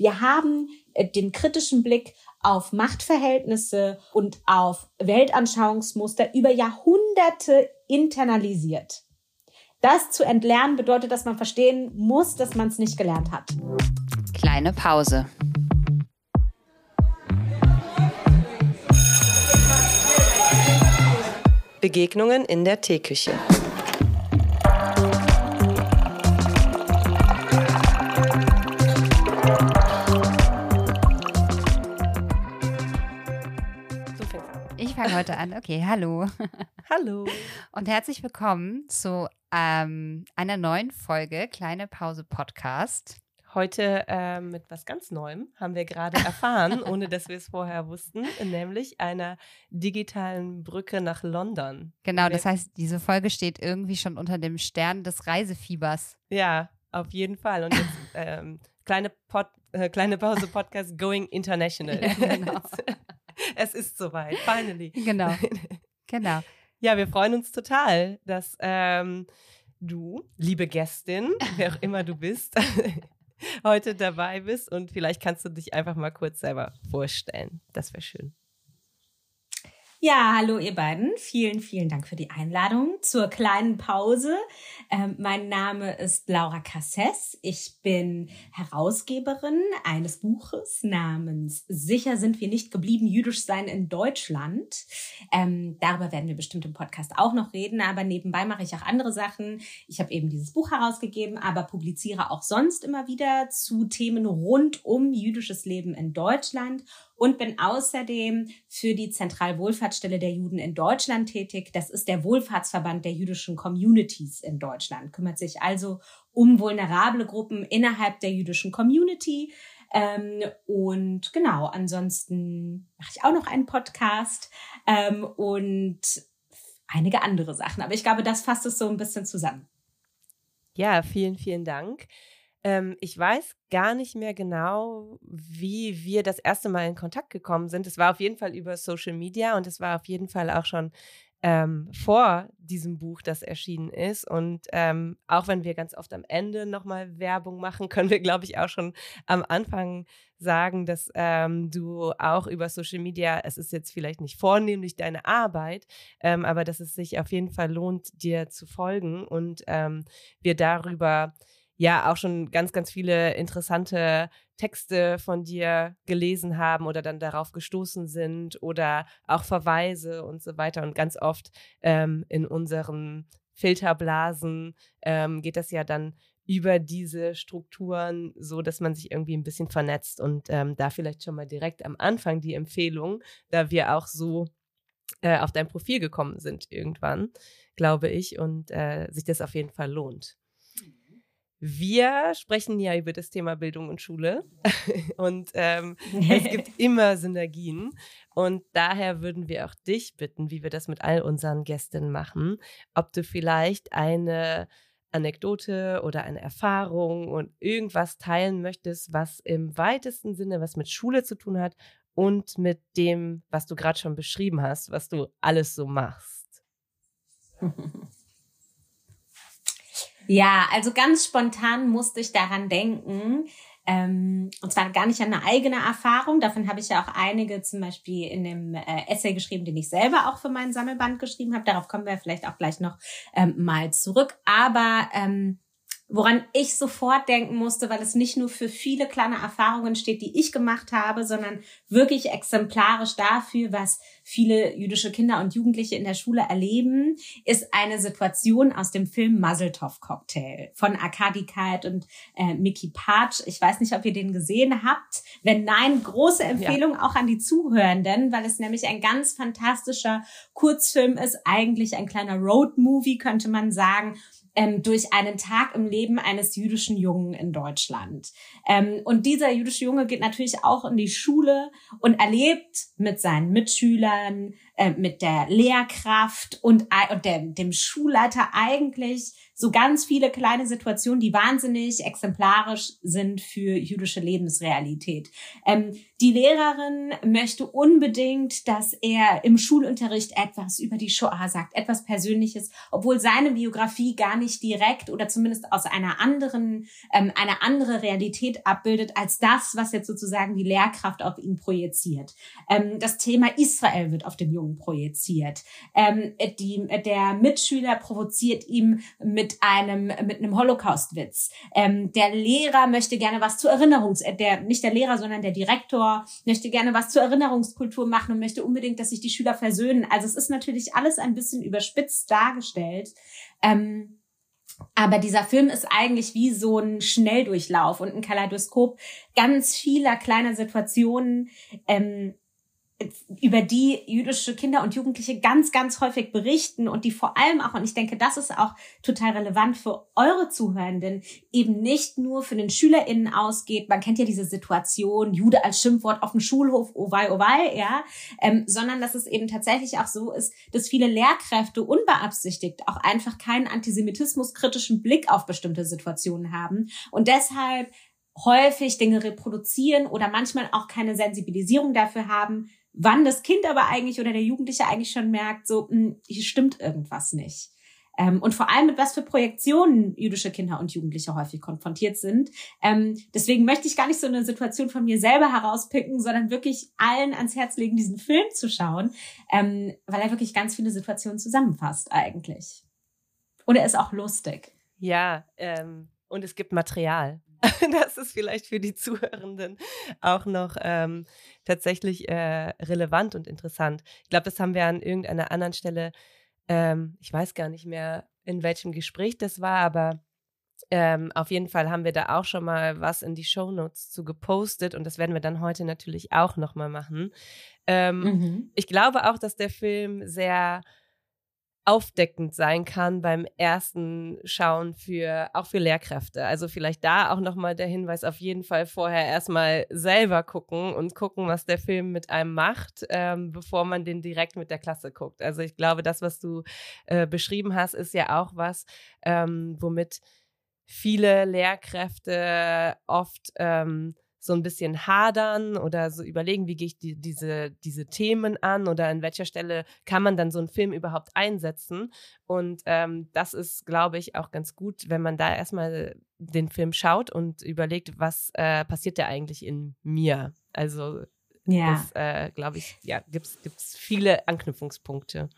Wir haben äh, den kritischen Blick auf Machtverhältnisse und auf Weltanschauungsmuster über Jahrhunderte internalisiert. Das zu entlernen bedeutet, dass man verstehen muss, dass man es nicht gelernt hat. Kleine Pause. Begegnungen in der Teeküche. Heute an. Okay, hallo. Hallo. Und herzlich willkommen zu ähm, einer neuen Folge Kleine Pause Podcast. Heute äh, mit was ganz Neuem haben wir gerade erfahren, ohne dass wir es vorher wussten, nämlich einer digitalen Brücke nach London. Genau, das heißt, diese Folge steht irgendwie schon unter dem Stern des Reisefiebers. Ja, auf jeden Fall. Und jetzt ähm, kleine, Pod, äh, kleine Pause Podcast Going International. Ja, genau. Es ist soweit, finally. Genau. Genau. Ja, wir freuen uns total, dass ähm, du, liebe Gästin, wer auch immer du bist, heute dabei bist und vielleicht kannst du dich einfach mal kurz selber vorstellen. Das wäre schön. Ja, hallo ihr beiden. Vielen, vielen Dank für die Einladung zur kleinen Pause. Ähm, mein Name ist Laura Casses. Ich bin Herausgeberin eines Buches namens Sicher sind wir nicht geblieben, jüdisch sein in Deutschland. Ähm, darüber werden wir bestimmt im Podcast auch noch reden, aber nebenbei mache ich auch andere Sachen. Ich habe eben dieses Buch herausgegeben, aber publiziere auch sonst immer wieder zu Themen rund um jüdisches Leben in Deutschland und bin außerdem für die Zentralwohlfahrtsstelle der Juden in Deutschland tätig. Das ist der Wohlfahrtsverband der jüdischen Communities in Deutschland, kümmert sich also um vulnerable Gruppen innerhalb der jüdischen Community. Ähm, und genau, ansonsten mache ich auch noch einen Podcast ähm, und einige andere Sachen. Aber ich glaube, das fasst es so ein bisschen zusammen. Ja, vielen, vielen Dank. Ähm, ich weiß gar nicht mehr genau, wie wir das erste Mal in Kontakt gekommen sind. Es war auf jeden Fall über Social Media und es war auf jeden Fall auch schon ähm, vor diesem Buch, das erschienen ist. Und ähm, auch wenn wir ganz oft am Ende nochmal Werbung machen, können wir, glaube ich, auch schon am Anfang sagen, dass ähm, du auch über Social Media, es ist jetzt vielleicht nicht vornehmlich deine Arbeit, ähm, aber dass es sich auf jeden Fall lohnt, dir zu folgen und ähm, wir darüber ja auch schon ganz, ganz viele interessante Texte von dir gelesen haben oder dann darauf gestoßen sind oder auch Verweise und so weiter. Und ganz oft ähm, in unseren Filterblasen ähm, geht das ja dann über diese Strukturen, so dass man sich irgendwie ein bisschen vernetzt und ähm, da vielleicht schon mal direkt am Anfang die Empfehlung, da wir auch so äh, auf dein Profil gekommen sind irgendwann, glaube ich, und äh, sich das auf jeden Fall lohnt. Wir sprechen ja über das Thema Bildung und Schule und ähm, es gibt immer Synergien und daher würden wir auch dich bitten, wie wir das mit all unseren Gästen machen, ob du vielleicht eine Anekdote oder eine Erfahrung und irgendwas teilen möchtest, was im weitesten Sinne was mit Schule zu tun hat und mit dem, was du gerade schon beschrieben hast, was du alles so machst. Ja, also ganz spontan musste ich daran denken, ähm, und zwar gar nicht an eine eigene Erfahrung. Davon habe ich ja auch einige zum Beispiel in dem äh, Essay geschrieben, den ich selber auch für meinen Sammelband geschrieben habe. Darauf kommen wir vielleicht auch gleich noch ähm, mal zurück. Aber ähm, woran ich sofort denken musste, weil es nicht nur für viele kleine Erfahrungen steht, die ich gemacht habe, sondern wirklich exemplarisch dafür, was viele jüdische Kinder und Jugendliche in der Schule erleben, ist eine Situation aus dem Film Muzzletov Cocktail von Arkadi Kalt und äh, Mickey Patch. Ich weiß nicht, ob ihr den gesehen habt. Wenn nein, große Empfehlung ja. auch an die Zuhörenden, weil es nämlich ein ganz fantastischer Kurzfilm ist, eigentlich ein kleiner Road-Movie, könnte man sagen ähm, durch einen Tag im Leben eines jüdischen Jungen in Deutschland. Ähm, und dieser jüdische Junge geht natürlich auch in die Schule und erlebt mit seinen Mitschülern, äh, mit der Lehrkraft und, und der, dem Schulleiter eigentlich so ganz viele kleine Situationen, die wahnsinnig exemplarisch sind für jüdische Lebensrealität. Ähm, die Lehrerin möchte unbedingt, dass er im Schulunterricht etwas über die Shoah sagt, etwas Persönliches, obwohl seine Biografie gar nicht direkt oder zumindest aus einer anderen, ähm, eine andere Realität abbildet als das, was jetzt sozusagen die Lehrkraft auf ihn projiziert. Ähm, das Thema Israel wird auf den Jungen projiziert. Ähm, die, der Mitschüler provoziert ihm mit einem, mit einem Holocaust-Witz. Ähm, der Lehrer möchte gerne was zur Erinnerungs, äh, der, nicht der Lehrer, sondern der Direktor möchte gerne was zur Erinnerungskultur machen und möchte unbedingt, dass sich die Schüler versöhnen. Also es ist natürlich alles ein bisschen überspitzt dargestellt. Ähm, aber dieser Film ist eigentlich wie so ein Schnelldurchlauf und ein Kaleidoskop ganz vieler kleiner Situationen, ähm, über die jüdische Kinder und Jugendliche ganz, ganz häufig berichten und die vor allem auch, und ich denke, das ist auch total relevant für eure Zuhörenden, eben nicht nur für den SchülerInnen ausgeht. Man kennt ja diese Situation, Jude als Schimpfwort auf dem Schulhof, oh wei, oh wei, ja, ähm, sondern dass es eben tatsächlich auch so ist, dass viele Lehrkräfte unbeabsichtigt auch einfach keinen antisemitismuskritischen Blick auf bestimmte Situationen haben und deshalb häufig Dinge reproduzieren oder manchmal auch keine Sensibilisierung dafür haben, wann das Kind aber eigentlich oder der Jugendliche eigentlich schon merkt, so, mh, hm, hier stimmt irgendwas nicht. Ähm, und vor allem mit was für Projektionen jüdische Kinder und Jugendliche häufig konfrontiert sind. Ähm, deswegen möchte ich gar nicht so eine Situation von mir selber herauspicken, sondern wirklich allen ans Herz legen, diesen Film zu schauen, ähm, weil er wirklich ganz viele Situationen zusammenfasst eigentlich. Und er ist auch lustig. Ja, ähm, und es gibt Material. das ist vielleicht für die Zuhörenden auch noch ähm, tatsächlich äh, relevant und interessant. Ich glaube, das haben wir an irgendeiner anderen Stelle, ähm, ich weiß gar nicht mehr, in welchem Gespräch das war, aber ähm, auf jeden Fall haben wir da auch schon mal was in die Shownotes zu gepostet und das werden wir dann heute natürlich auch nochmal machen. Ähm, mhm. Ich glaube auch, dass der Film sehr aufdeckend sein kann beim ersten Schauen für auch für Lehrkräfte. Also vielleicht da auch nochmal der Hinweis auf jeden Fall vorher erstmal selber gucken und gucken, was der Film mit einem macht, ähm, bevor man den direkt mit der Klasse guckt. Also ich glaube, das, was du äh, beschrieben hast, ist ja auch was, ähm, womit viele Lehrkräfte oft ähm, so ein bisschen hadern oder so überlegen, wie gehe ich die, diese, diese Themen an oder an welcher Stelle kann man dann so einen Film überhaupt einsetzen. Und ähm, das ist, glaube ich, auch ganz gut, wenn man da erstmal den Film schaut und überlegt, was äh, passiert da eigentlich in mir. Also ja. das, äh, glaube ich, ja, gibt es viele Anknüpfungspunkte.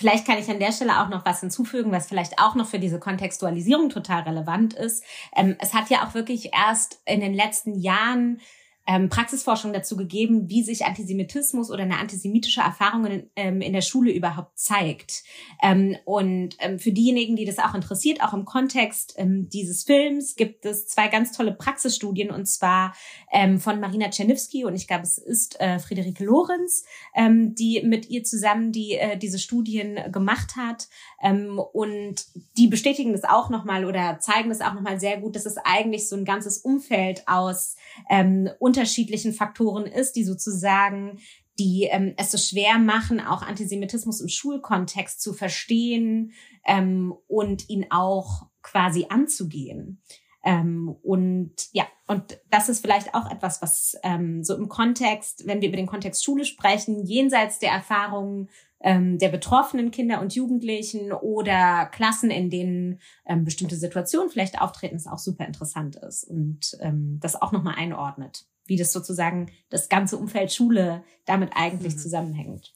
Vielleicht kann ich an der Stelle auch noch was hinzufügen, was vielleicht auch noch für diese Kontextualisierung total relevant ist. Ähm, es hat ja auch wirklich erst in den letzten Jahren ähm, Praxisforschung dazu gegeben, wie sich Antisemitismus oder eine antisemitische Erfahrung in, ähm, in der Schule überhaupt zeigt. Ähm, und ähm, für diejenigen, die das auch interessiert, auch im Kontext ähm, dieses Films, gibt es zwei ganz tolle Praxisstudien und zwar ähm, von Marina Czerniewski und ich glaube, es ist äh, Friederike Lorenz, die mit ihr zusammen die äh, diese Studien gemacht hat. und die bestätigen das auch nochmal oder zeigen das auch nochmal sehr gut, dass es eigentlich so ein ganzes Umfeld aus ähm, unterschiedlichen Faktoren ist, die sozusagen die ähm, es so schwer machen, auch Antisemitismus im Schulkontext zu verstehen ähm, und ihn auch quasi anzugehen. Ähm, und ja, und das ist vielleicht auch etwas, was ähm, so im Kontext, wenn wir über den Kontext Schule sprechen, jenseits der Erfahrungen ähm, der betroffenen Kinder und Jugendlichen oder Klassen, in denen ähm, bestimmte Situationen vielleicht auftreten, ist auch super interessant ist und ähm, das auch nochmal einordnet, wie das sozusagen das ganze Umfeld Schule damit eigentlich mhm. zusammenhängt.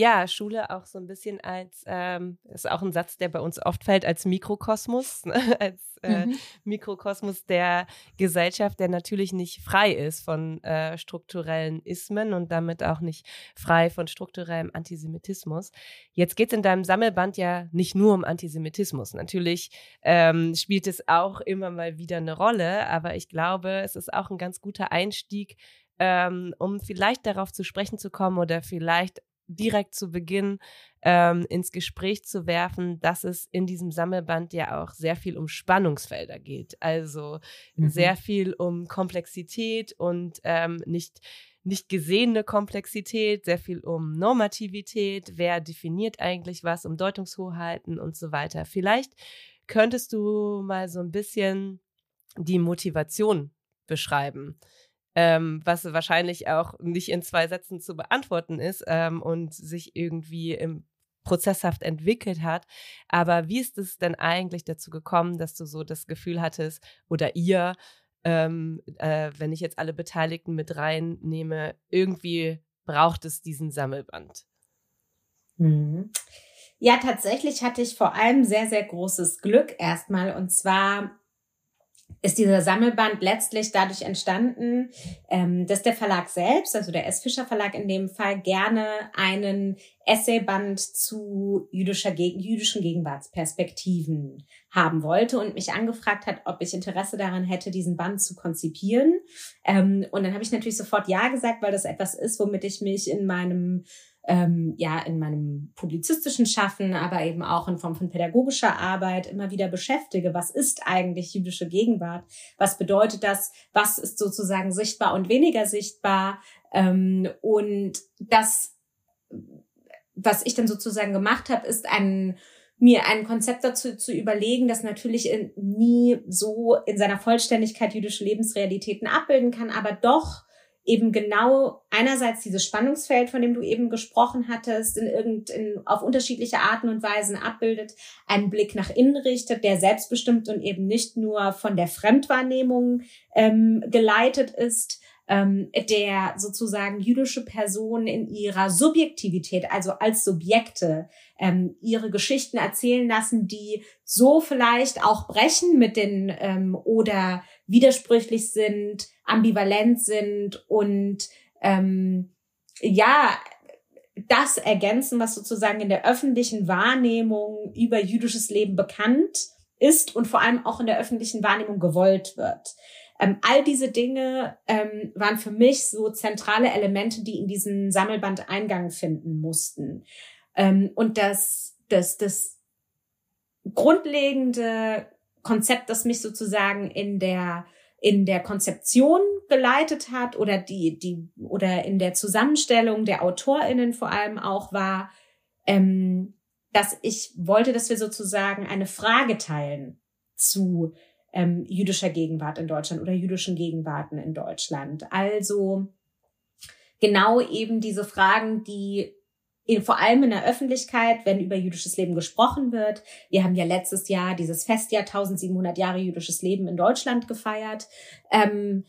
Ja, Schule auch so ein bisschen als, ähm, ist auch ein Satz, der bei uns oft fällt, als Mikrokosmos, ne? als äh, mhm. Mikrokosmos der Gesellschaft, der natürlich nicht frei ist von äh, strukturellen Ismen und damit auch nicht frei von strukturellem Antisemitismus. Jetzt geht es in deinem Sammelband ja nicht nur um Antisemitismus. Natürlich ähm, spielt es auch immer mal wieder eine Rolle, aber ich glaube, es ist auch ein ganz guter Einstieg, ähm, um vielleicht darauf zu sprechen zu kommen oder vielleicht direkt zu Beginn ähm, ins Gespräch zu werfen, dass es in diesem Sammelband ja auch sehr viel um Spannungsfelder geht. Also mhm. sehr viel um Komplexität und ähm, nicht nicht gesehene Komplexität, sehr viel um Normativität, wer definiert eigentlich was, um Deutungshoheiten und so weiter. Vielleicht könntest du mal so ein bisschen die Motivation beschreiben, ähm, was wahrscheinlich auch nicht in zwei Sätzen zu beantworten ist ähm, und sich irgendwie im prozesshaft entwickelt hat. Aber wie ist es denn eigentlich dazu gekommen, dass du so das Gefühl hattest oder ihr, ähm, äh, wenn ich jetzt alle Beteiligten mit reinnehme, irgendwie braucht es diesen Sammelband? Mhm. Ja, tatsächlich hatte ich vor allem sehr, sehr großes Glück erstmal. Und zwar ist dieser Sammelband letztlich dadurch entstanden, ähm, dass der Verlag selbst, also der S. Fischer Verlag in dem Fall, gerne einen Essayband zu jüdischer, jüdischen Gegenwartsperspektiven haben wollte und mich angefragt hat, ob ich Interesse daran hätte, diesen Band zu konzipieren. Ähm, und dann habe ich natürlich sofort Ja gesagt, weil das etwas ist, womit ich mich in meinem ähm, ja in meinem publizistischen Schaffen, aber eben auch in Form von pädagogischer Arbeit immer wieder beschäftige. Was ist eigentlich jüdische Gegenwart? Was bedeutet das? Was ist sozusagen sichtbar und weniger sichtbar? Ähm, und das, was ich dann sozusagen gemacht habe, ist ein mir ein Konzept dazu zu überlegen, das natürlich nie so in seiner Vollständigkeit jüdische Lebensrealitäten abbilden kann, aber doch eben genau einerseits dieses Spannungsfeld, von dem du eben gesprochen hattest, in irgend, in, auf unterschiedliche Arten und Weisen abbildet, einen Blick nach innen richtet, der selbstbestimmt und eben nicht nur von der Fremdwahrnehmung ähm, geleitet ist, ähm, der sozusagen jüdische Personen in ihrer Subjektivität, also als Subjekte, ähm, ihre Geschichten erzählen lassen, die so vielleicht auch brechen mit den ähm, oder widersprüchlich sind, ambivalent sind und ähm, ja, das ergänzen, was sozusagen in der öffentlichen Wahrnehmung über jüdisches Leben bekannt ist und vor allem auch in der öffentlichen Wahrnehmung gewollt wird. Ähm, all diese Dinge ähm, waren für mich so zentrale Elemente, die in diesen Sammelband Eingang finden mussten. Ähm, und das, das, das grundlegende Konzept, das mich sozusagen in der in der Konzeption geleitet hat oder die die oder in der Zusammenstellung der Autorinnen vor allem auch war, ähm, dass ich wollte, dass wir sozusagen eine Frage teilen zu ähm, jüdischer Gegenwart in Deutschland oder jüdischen Gegenwarten in Deutschland. Also genau eben diese Fragen, die in, vor allem in der Öffentlichkeit, wenn über jüdisches Leben gesprochen wird. Wir haben ja letztes Jahr dieses Festjahr 1700 Jahre jüdisches Leben in Deutschland gefeiert. Ähm,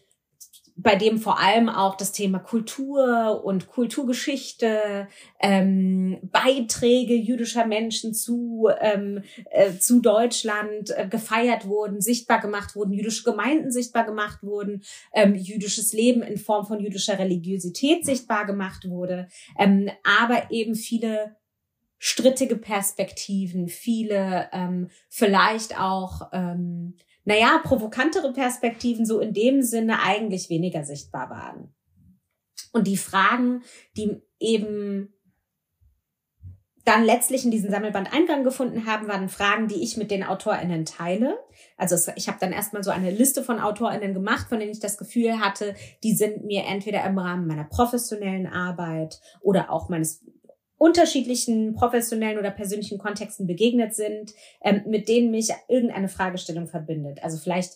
bei dem vor allem auch das Thema Kultur und Kulturgeschichte, ähm, Beiträge jüdischer Menschen zu, ähm, äh, zu Deutschland äh, gefeiert wurden, sichtbar gemacht wurden, jüdische Gemeinden sichtbar gemacht wurden, ähm, jüdisches Leben in Form von jüdischer Religiosität sichtbar gemacht wurde, ähm, aber eben viele strittige Perspektiven, viele ähm, vielleicht auch ähm, naja, provokantere Perspektiven so in dem Sinne eigentlich weniger sichtbar waren. Und die Fragen, die eben dann letztlich in diesen Sammelband Eingang gefunden haben, waren Fragen, die ich mit den AutorInnen teile. Also ich habe dann erstmal so eine Liste von AutorInnen gemacht, von denen ich das Gefühl hatte, die sind mir entweder im Rahmen meiner professionellen Arbeit oder auch meines unterschiedlichen professionellen oder persönlichen Kontexten begegnet sind, ähm, mit denen mich irgendeine Fragestellung verbindet. Also vielleicht,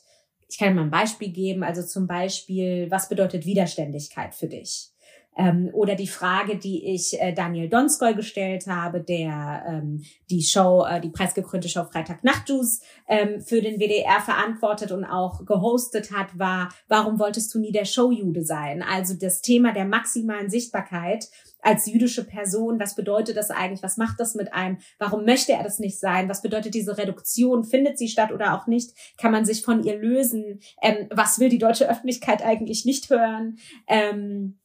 ich kann mal ein Beispiel geben, also zum Beispiel, was bedeutet Widerständigkeit für dich? Ähm, oder die Frage, die ich äh, Daniel Donskoy gestellt habe, der ähm, die Show, äh, die preisgekrönte Show Freitag Nachtjuice ähm, für den WDR verantwortet und auch gehostet hat, war, warum wolltest du nie der Showjude sein? Also das Thema der maximalen Sichtbarkeit als jüdische Person, was bedeutet das eigentlich? Was macht das mit einem? Warum möchte er das nicht sein? Was bedeutet diese Reduktion? Findet sie statt oder auch nicht? Kann man sich von ihr lösen? Ähm, was will die deutsche Öffentlichkeit eigentlich nicht hören? Ähm,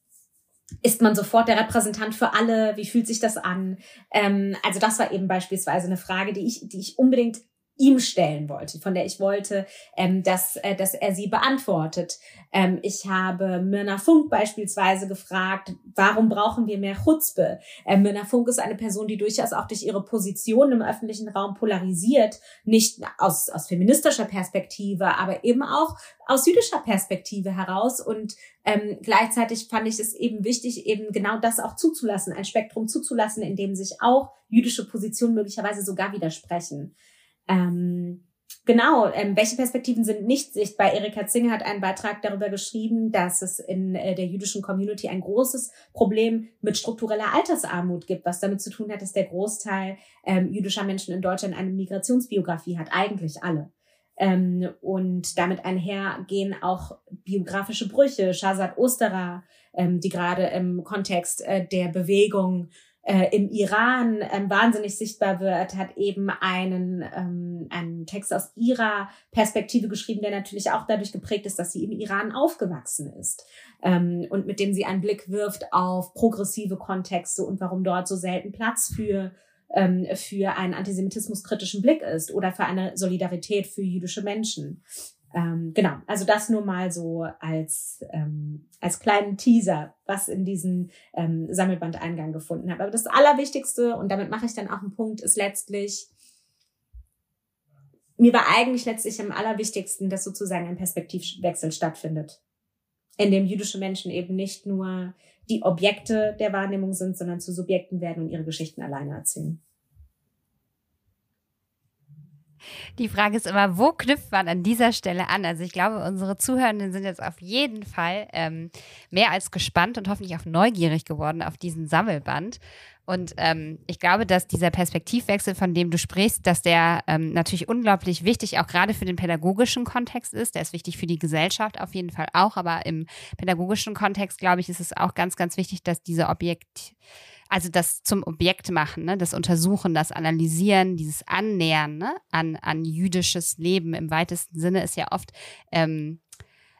ist man sofort der Repräsentant für alle? Wie fühlt sich das an? Ähm, also das war eben beispielsweise eine Frage, die ich, die ich unbedingt ihm stellen wollte, von der ich wollte, ähm, dass, äh, dass er sie beantwortet. Ähm, ich habe Mirna Funk beispielsweise gefragt, warum brauchen wir mehr Chutzpe? Ähm, Mirna Funk ist eine Person, die durchaus auch durch ihre Position im öffentlichen Raum polarisiert, nicht aus, aus feministischer Perspektive, aber eben auch aus jüdischer Perspektive heraus. Und ähm, gleichzeitig fand ich es eben wichtig, eben genau das auch zuzulassen, ein Spektrum zuzulassen, in dem sich auch jüdische Positionen möglicherweise sogar widersprechen. Ähm, genau, ähm, welche Perspektiven sind nicht sichtbar? Erika Zinger hat einen Beitrag darüber geschrieben, dass es in äh, der jüdischen Community ein großes Problem mit struktureller Altersarmut gibt, was damit zu tun hat, dass der Großteil ähm, jüdischer Menschen in Deutschland eine Migrationsbiografie hat, eigentlich alle. Ähm, und damit einhergehen auch biografische Brüche. Shazad Osterer, ähm, die gerade im Kontext äh, der Bewegung äh, im Iran ähm, wahnsinnig sichtbar wird, hat eben einen, ähm, einen Text aus ihrer Perspektive geschrieben, der natürlich auch dadurch geprägt ist, dass sie im Iran aufgewachsen ist ähm, und mit dem sie einen Blick wirft auf progressive Kontexte und warum dort so selten Platz für ähm, für einen antisemitismuskritischen Blick ist oder für eine Solidarität für jüdische Menschen. Ähm, genau, also das nur mal so als, ähm, als kleinen Teaser, was in diesem ähm, Sammelband Eingang gefunden hat. Aber das Allerwichtigste, und damit mache ich dann auch einen Punkt, ist letztlich, mir war eigentlich letztlich am allerwichtigsten, dass sozusagen ein Perspektivwechsel stattfindet, in dem jüdische Menschen eben nicht nur die Objekte der Wahrnehmung sind, sondern zu Subjekten werden und ihre Geschichten alleine erzählen. Die Frage ist immer, wo knüpft man an dieser Stelle an? Also ich glaube, unsere Zuhörenden sind jetzt auf jeden Fall ähm, mehr als gespannt und hoffentlich auch neugierig geworden auf diesen Sammelband. Und ähm, ich glaube, dass dieser Perspektivwechsel, von dem du sprichst, dass der ähm, natürlich unglaublich wichtig auch gerade für den pädagogischen Kontext ist. Der ist wichtig für die Gesellschaft auf jeden Fall auch, aber im pädagogischen Kontext, glaube ich, ist es auch ganz, ganz wichtig, dass diese Objekt also das zum Objekt machen, ne? das Untersuchen, das Analysieren, dieses Annähern ne? an, an jüdisches Leben im weitesten Sinne ist ja oft ähm,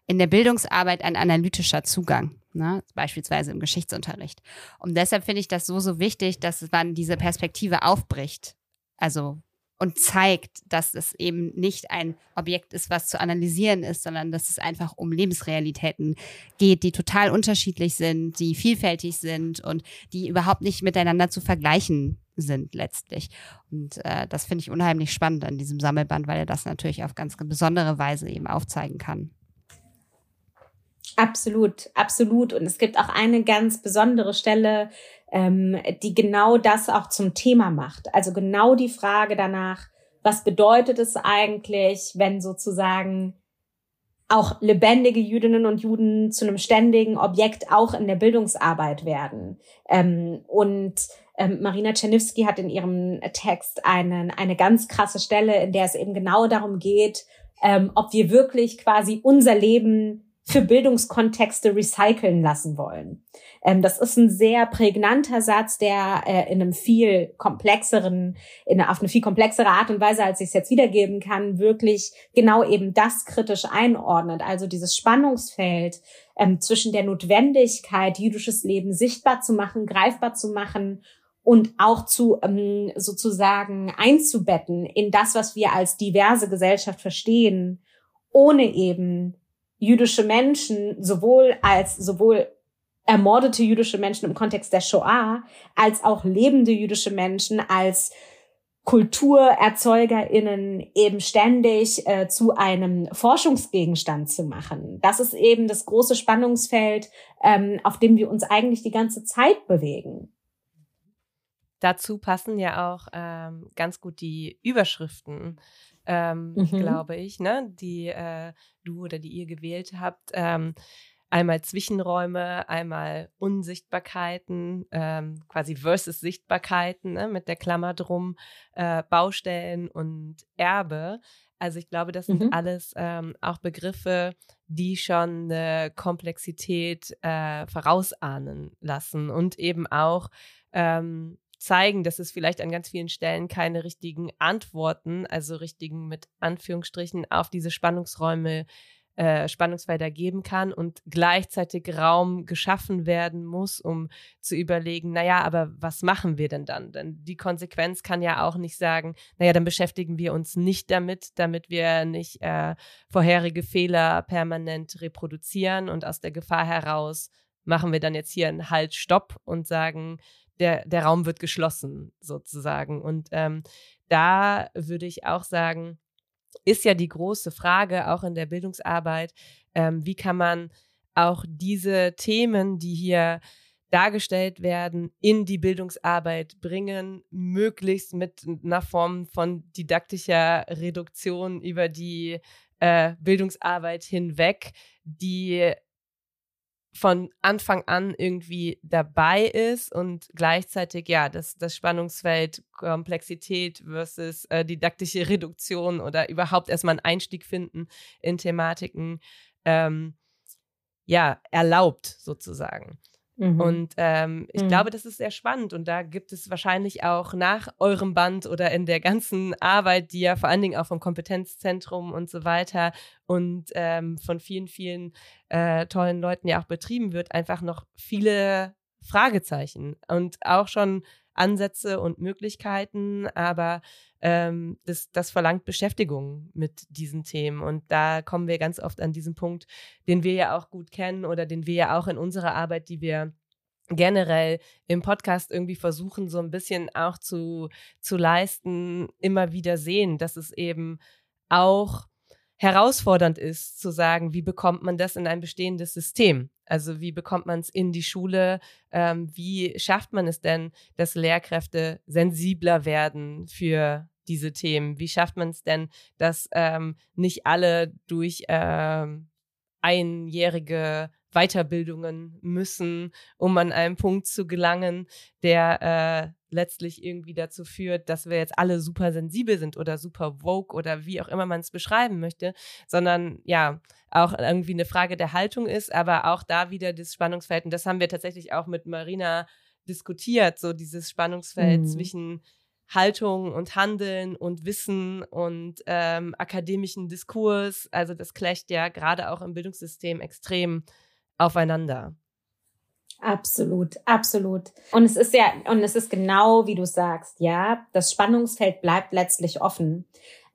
in der Bildungsarbeit ein analytischer Zugang. Ne? beispielsweise im Geschichtsunterricht. Und deshalb finde ich das so, so wichtig, dass man diese Perspektive aufbricht. Also und zeigt, dass es eben nicht ein Objekt ist, was zu analysieren ist, sondern dass es einfach um Lebensrealitäten geht, die total unterschiedlich sind, die vielfältig sind und die überhaupt nicht miteinander zu vergleichen sind letztlich. Und äh, das finde ich unheimlich spannend an diesem Sammelband, weil er das natürlich auf ganz besondere Weise eben aufzeigen kann. Absolut, absolut. Und es gibt auch eine ganz besondere Stelle, ähm, die genau das auch zum Thema macht. Also genau die Frage danach, was bedeutet es eigentlich, wenn sozusagen auch lebendige Jüdinnen und Juden zu einem ständigen Objekt auch in der Bildungsarbeit werden. Ähm, und ähm, Marina Czerniewski hat in ihrem Text einen, eine ganz krasse Stelle, in der es eben genau darum geht, ähm, ob wir wirklich quasi unser Leben für Bildungskontexte recyceln lassen wollen. Ähm, das ist ein sehr prägnanter Satz, der äh, in einem viel komplexeren, in, auf eine viel komplexere Art und Weise, als ich es jetzt wiedergeben kann, wirklich genau eben das kritisch einordnet. Also dieses Spannungsfeld ähm, zwischen der Notwendigkeit, jüdisches Leben sichtbar zu machen, greifbar zu machen und auch zu ähm, sozusagen einzubetten in das, was wir als diverse Gesellschaft verstehen, ohne eben jüdische Menschen sowohl als sowohl ermordete jüdische Menschen im Kontext der Shoah als auch lebende jüdische Menschen als KulturerzeugerInnen eben ständig äh, zu einem Forschungsgegenstand zu machen. Das ist eben das große Spannungsfeld, ähm, auf dem wir uns eigentlich die ganze Zeit bewegen. Dazu passen ja auch ähm, ganz gut die Überschriften ähm, mhm. glaube ich, ne, die äh, du oder die ihr gewählt habt. Ähm, einmal Zwischenräume, einmal Unsichtbarkeiten, ähm, quasi versus Sichtbarkeiten ne, mit der Klammer drum, äh, Baustellen und Erbe. Also ich glaube, das sind mhm. alles ähm, auch Begriffe, die schon eine Komplexität äh, vorausahnen lassen und eben auch ähm, zeigen, dass es vielleicht an ganz vielen Stellen keine richtigen Antworten, also richtigen mit Anführungsstrichen, auf diese Spannungsräume äh, Spannungsfelder geben kann und gleichzeitig Raum geschaffen werden muss, um zu überlegen, naja, aber was machen wir denn dann? Denn die Konsequenz kann ja auch nicht sagen, naja, dann beschäftigen wir uns nicht damit, damit wir nicht äh, vorherige Fehler permanent reproduzieren und aus der Gefahr heraus machen wir dann jetzt hier einen Halt, Stopp und sagen, der, der Raum wird geschlossen sozusagen. Und ähm, da würde ich auch sagen, ist ja die große Frage auch in der Bildungsarbeit, ähm, wie kann man auch diese Themen, die hier dargestellt werden, in die Bildungsarbeit bringen, möglichst mit einer Form von didaktischer Reduktion über die äh, Bildungsarbeit hinweg, die von Anfang an irgendwie dabei ist und gleichzeitig ja das, das Spannungsfeld Komplexität versus äh, didaktische Reduktion oder überhaupt erstmal einen Einstieg finden in Thematiken ähm, ja erlaubt sozusagen. Mhm. Und ähm, ich mhm. glaube, das ist sehr spannend und da gibt es wahrscheinlich auch nach eurem Band oder in der ganzen Arbeit, die ja vor allen Dingen auch vom Kompetenzzentrum und so weiter und ähm, von vielen, vielen äh, tollen Leuten ja auch betrieben wird, einfach noch viele Fragezeichen und auch schon Ansätze und Möglichkeiten, aber ähm, das, das verlangt Beschäftigung mit diesen Themen. Und da kommen wir ganz oft an diesen Punkt, den wir ja auch gut kennen oder den wir ja auch in unserer Arbeit, die wir generell im Podcast irgendwie versuchen, so ein bisschen auch zu, zu leisten, immer wieder sehen, dass es eben auch herausfordernd ist, zu sagen, wie bekommt man das in ein bestehendes System? Also wie bekommt man es in die Schule? Ähm, wie schafft man es denn, dass Lehrkräfte sensibler werden für diese Themen? Wie schafft man es denn, dass ähm, nicht alle durch ähm, einjährige Weiterbildungen müssen, um an einen Punkt zu gelangen, der äh, letztlich irgendwie dazu führt, dass wir jetzt alle super sensibel sind oder super woke oder wie auch immer man es beschreiben möchte, sondern ja, auch irgendwie eine Frage der Haltung ist, aber auch da wieder das Spannungsfeld. Und das haben wir tatsächlich auch mit Marina diskutiert, so dieses Spannungsfeld mhm. zwischen Haltung und Handeln und Wissen und ähm, akademischen Diskurs. Also das clasht ja gerade auch im Bildungssystem extrem aufeinander. Absolut, absolut. Und es ist ja, und es ist genau wie du sagst, ja, das Spannungsfeld bleibt letztlich offen.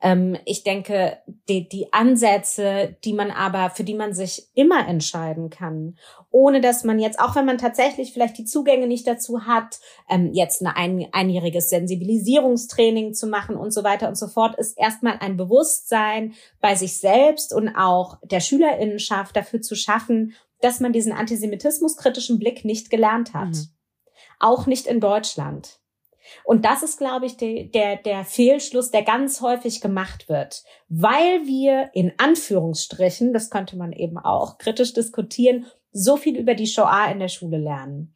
Ähm, ich denke, die, die Ansätze, die man aber, für die man sich immer entscheiden kann, ohne dass man jetzt, auch wenn man tatsächlich vielleicht die Zugänge nicht dazu hat, ähm, jetzt eine ein, einjähriges Sensibilisierungstraining zu machen und so weiter und so fort, ist erstmal ein Bewusstsein bei sich selbst und auch der Schülerinnenschaft dafür zu schaffen, dass man diesen antisemitismuskritischen Blick nicht gelernt hat. Mhm. Auch nicht in Deutschland. Und das ist, glaube ich, die, der, der Fehlschluss, der ganz häufig gemacht wird, weil wir in Anführungsstrichen, das könnte man eben auch kritisch diskutieren, so viel über die Shoah in der Schule lernen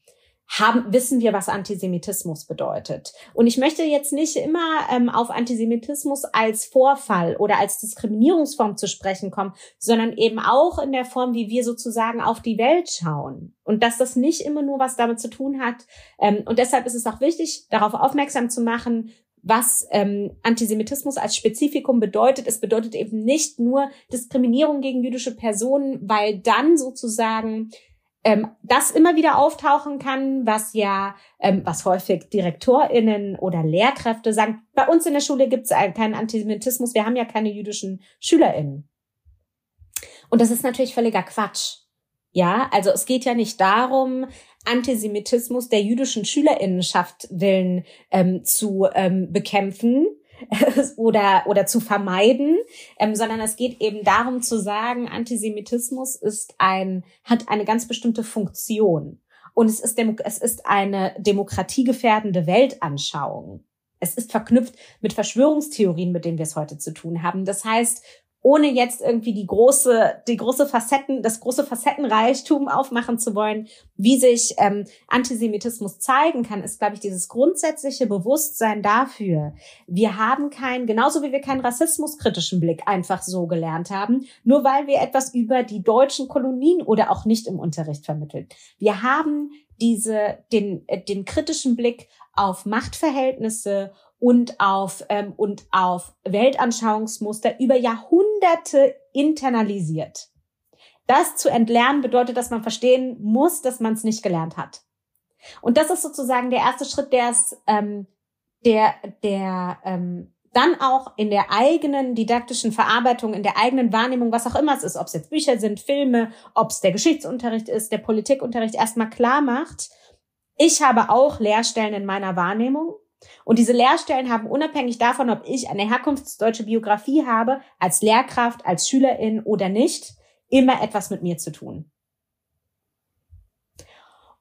haben, wissen wir, was Antisemitismus bedeutet. Und ich möchte jetzt nicht immer ähm, auf Antisemitismus als Vorfall oder als Diskriminierungsform zu sprechen kommen, sondern eben auch in der Form, wie wir sozusagen auf die Welt schauen. Und dass das nicht immer nur was damit zu tun hat. Ähm, und deshalb ist es auch wichtig, darauf aufmerksam zu machen, was ähm, Antisemitismus als Spezifikum bedeutet. Es bedeutet eben nicht nur Diskriminierung gegen jüdische Personen, weil dann sozusagen ähm, das immer wieder auftauchen kann, was ja, ähm, was häufig DirektorInnen oder Lehrkräfte sagen, bei uns in der Schule gibt es keinen Antisemitismus, wir haben ja keine jüdischen SchülerInnen. Und das ist natürlich völliger Quatsch. Ja, also es geht ja nicht darum, Antisemitismus der jüdischen Schülerinnenschaft willen ähm, zu ähm, bekämpfen, oder, oder zu vermeiden, ähm, sondern es geht eben darum zu sagen, Antisemitismus ist ein, hat eine ganz bestimmte Funktion. Und es ist, es ist eine demokratiegefährdende Weltanschauung. Es ist verknüpft mit Verschwörungstheorien, mit denen wir es heute zu tun haben. Das heißt, ohne jetzt irgendwie die große, die große Facetten, das große Facettenreichtum aufmachen zu wollen, wie sich ähm, Antisemitismus zeigen kann, ist, glaube ich, dieses grundsätzliche Bewusstsein dafür. Wir haben keinen, genauso wie wir keinen rassismuskritischen Blick einfach so gelernt haben, nur weil wir etwas über die deutschen Kolonien oder auch nicht im Unterricht vermitteln. Wir haben diese, den, äh, den kritischen Blick auf Machtverhältnisse und auf, ähm, und auf Weltanschauungsmuster über Jahrhunderte internalisiert. Das zu entlernen bedeutet, dass man verstehen muss, dass man es nicht gelernt hat. Und das ist sozusagen der erste Schritt, der es, ähm, der, der ähm, dann auch in der eigenen didaktischen Verarbeitung, in der eigenen Wahrnehmung, was auch immer es ist, ob es jetzt Bücher sind, Filme, ob es der Geschichtsunterricht ist, der Politikunterricht, erstmal klar macht, ich habe auch Lehrstellen in meiner Wahrnehmung. Und diese Lehrstellen haben unabhängig davon, ob ich eine herkunftsdeutsche Biografie habe, als Lehrkraft, als Schülerin oder nicht, immer etwas mit mir zu tun.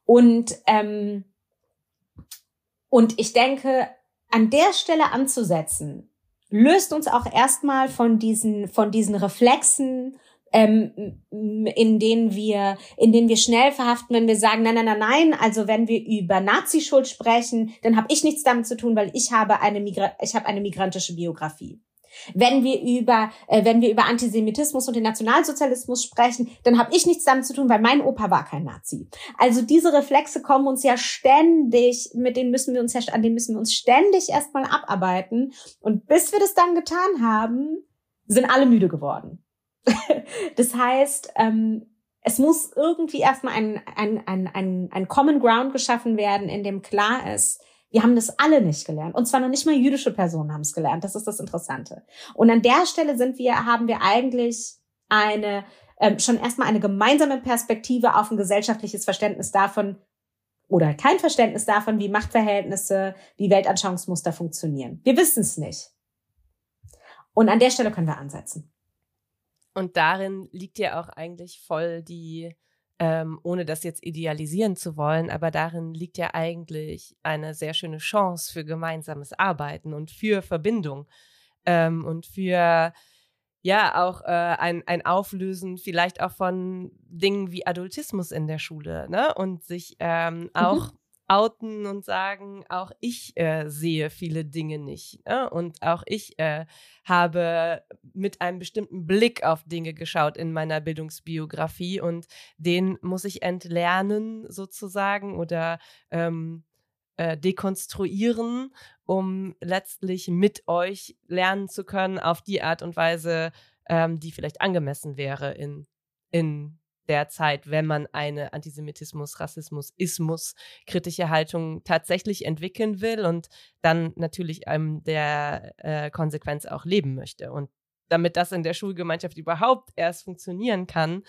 Und, ähm, und ich denke, an der Stelle anzusetzen, löst uns auch erstmal von diesen, von diesen Reflexen, ähm, in denen wir, in denen wir schnell verhaften, wenn wir sagen, nein, nein, nein, nein, also wenn wir über Nazi-Schuld sprechen, dann habe ich nichts damit zu tun, weil ich habe eine Migra ich habe eine migrantische Biografie. Wenn wir über, äh, wenn wir über Antisemitismus und den Nationalsozialismus sprechen, dann habe ich nichts damit zu tun, weil mein Opa war kein Nazi. Also diese Reflexe kommen uns ja ständig, mit denen müssen wir uns ja, an denen müssen wir uns ständig erstmal abarbeiten. Und bis wir das dann getan haben, sind alle müde geworden. das heißt, ähm, es muss irgendwie erstmal ein, ein, ein, ein, ein Common Ground geschaffen werden, in dem klar ist, wir haben das alle nicht gelernt. Und zwar noch nicht mal jüdische Personen haben es gelernt. Das ist das Interessante. Und an der Stelle sind wir, haben wir eigentlich eine, ähm, schon erstmal eine gemeinsame Perspektive auf ein gesellschaftliches Verständnis davon, oder kein Verständnis davon, wie Machtverhältnisse, wie Weltanschauungsmuster funktionieren. Wir wissen es nicht. Und an der Stelle können wir ansetzen. Und darin liegt ja auch eigentlich voll die ähm, ohne das jetzt idealisieren zu wollen, aber darin liegt ja eigentlich eine sehr schöne Chance für gemeinsames Arbeiten und für Verbindung ähm, und für ja auch äh, ein, ein Auflösen vielleicht auch von Dingen wie Adultismus in der Schule ne? und sich ähm, mhm. auch mhm outen und sagen, auch ich äh, sehe viele Dinge nicht. Ne? Und auch ich äh, habe mit einem bestimmten Blick auf Dinge geschaut in meiner Bildungsbiografie und den muss ich entlernen sozusagen oder ähm, äh, dekonstruieren, um letztlich mit euch lernen zu können auf die Art und Weise, ähm, die vielleicht angemessen wäre in, in derzeit, wenn man eine Antisemitismus, Rassismus, Ismus kritische Haltung tatsächlich entwickeln will und dann natürlich ähm, der äh, Konsequenz auch leben möchte. Und damit das in der Schulgemeinschaft überhaupt erst funktionieren kann,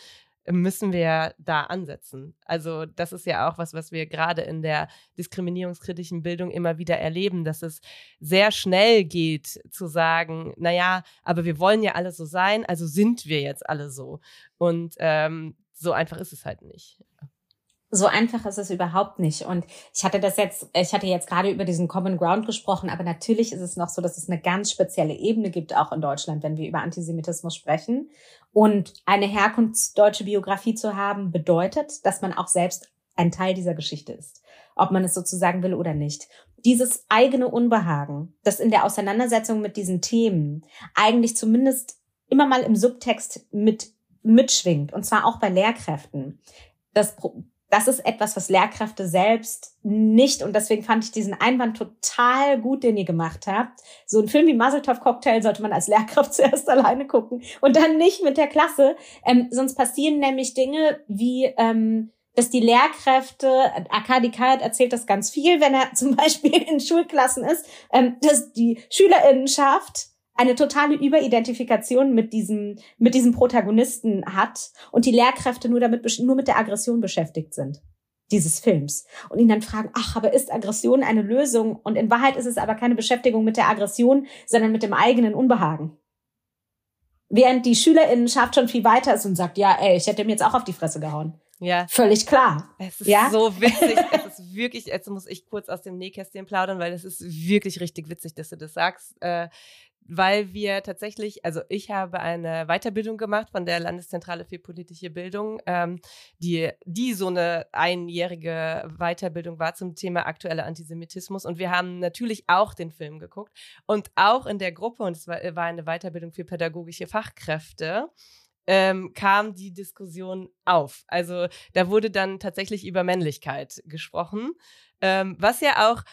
müssen wir da ansetzen. Also das ist ja auch was, was wir gerade in der diskriminierungskritischen Bildung immer wieder erleben, dass es sehr schnell geht zu sagen, naja, aber wir wollen ja alle so sein, also sind wir jetzt alle so. Und ähm, so einfach ist es halt nicht. So einfach ist es überhaupt nicht. Und ich hatte das jetzt, ich hatte jetzt gerade über diesen Common Ground gesprochen, aber natürlich ist es noch so, dass es eine ganz spezielle Ebene gibt, auch in Deutschland, wenn wir über Antisemitismus sprechen. Und eine herkunftsdeutsche Biografie zu haben, bedeutet, dass man auch selbst ein Teil dieser Geschichte ist. Ob man es sozusagen will oder nicht. Dieses eigene Unbehagen, das in der Auseinandersetzung mit diesen Themen eigentlich zumindest immer mal im Subtext mit mitschwingt, und zwar auch bei Lehrkräften. Das, das ist etwas, was Lehrkräfte selbst nicht, und deswegen fand ich diesen Einwand total gut, den ihr gemacht habt. So ein Film wie Muzzletop Cocktail sollte man als Lehrkraft zuerst alleine gucken und dann nicht mit der Klasse. Ähm, sonst passieren nämlich Dinge wie, ähm, dass die Lehrkräfte, Akadi Kayat erzählt das ganz viel, wenn er zum Beispiel in Schulklassen ist, ähm, dass die Schülerinnenschaft eine totale Überidentifikation mit diesem, mit diesem Protagonisten hat und die Lehrkräfte nur damit, nur mit der Aggression beschäftigt sind dieses Films und ihn dann fragen, ach, aber ist Aggression eine Lösung? Und in Wahrheit ist es aber keine Beschäftigung mit der Aggression, sondern mit dem eigenen Unbehagen. Während die Schülerinnenschaft schon viel weiter ist und sagt, ja, ey, ich hätte ihm jetzt auch auf die Fresse gehauen. Ja. Völlig klar. Es ist ja? so witzig. es ist wirklich, jetzt muss ich kurz aus dem Nähkästchen plaudern, weil es ist wirklich richtig witzig, dass du das sagst. Äh, weil wir tatsächlich, also ich habe eine Weiterbildung gemacht von der Landeszentrale für politische Bildung, ähm, die, die so eine einjährige Weiterbildung war zum Thema aktueller Antisemitismus. Und wir haben natürlich auch den Film geguckt und auch in der Gruppe, und es war, war eine Weiterbildung für pädagogische Fachkräfte, ähm, kam die Diskussion auf. Also da wurde dann tatsächlich über Männlichkeit gesprochen, ähm, was ja auch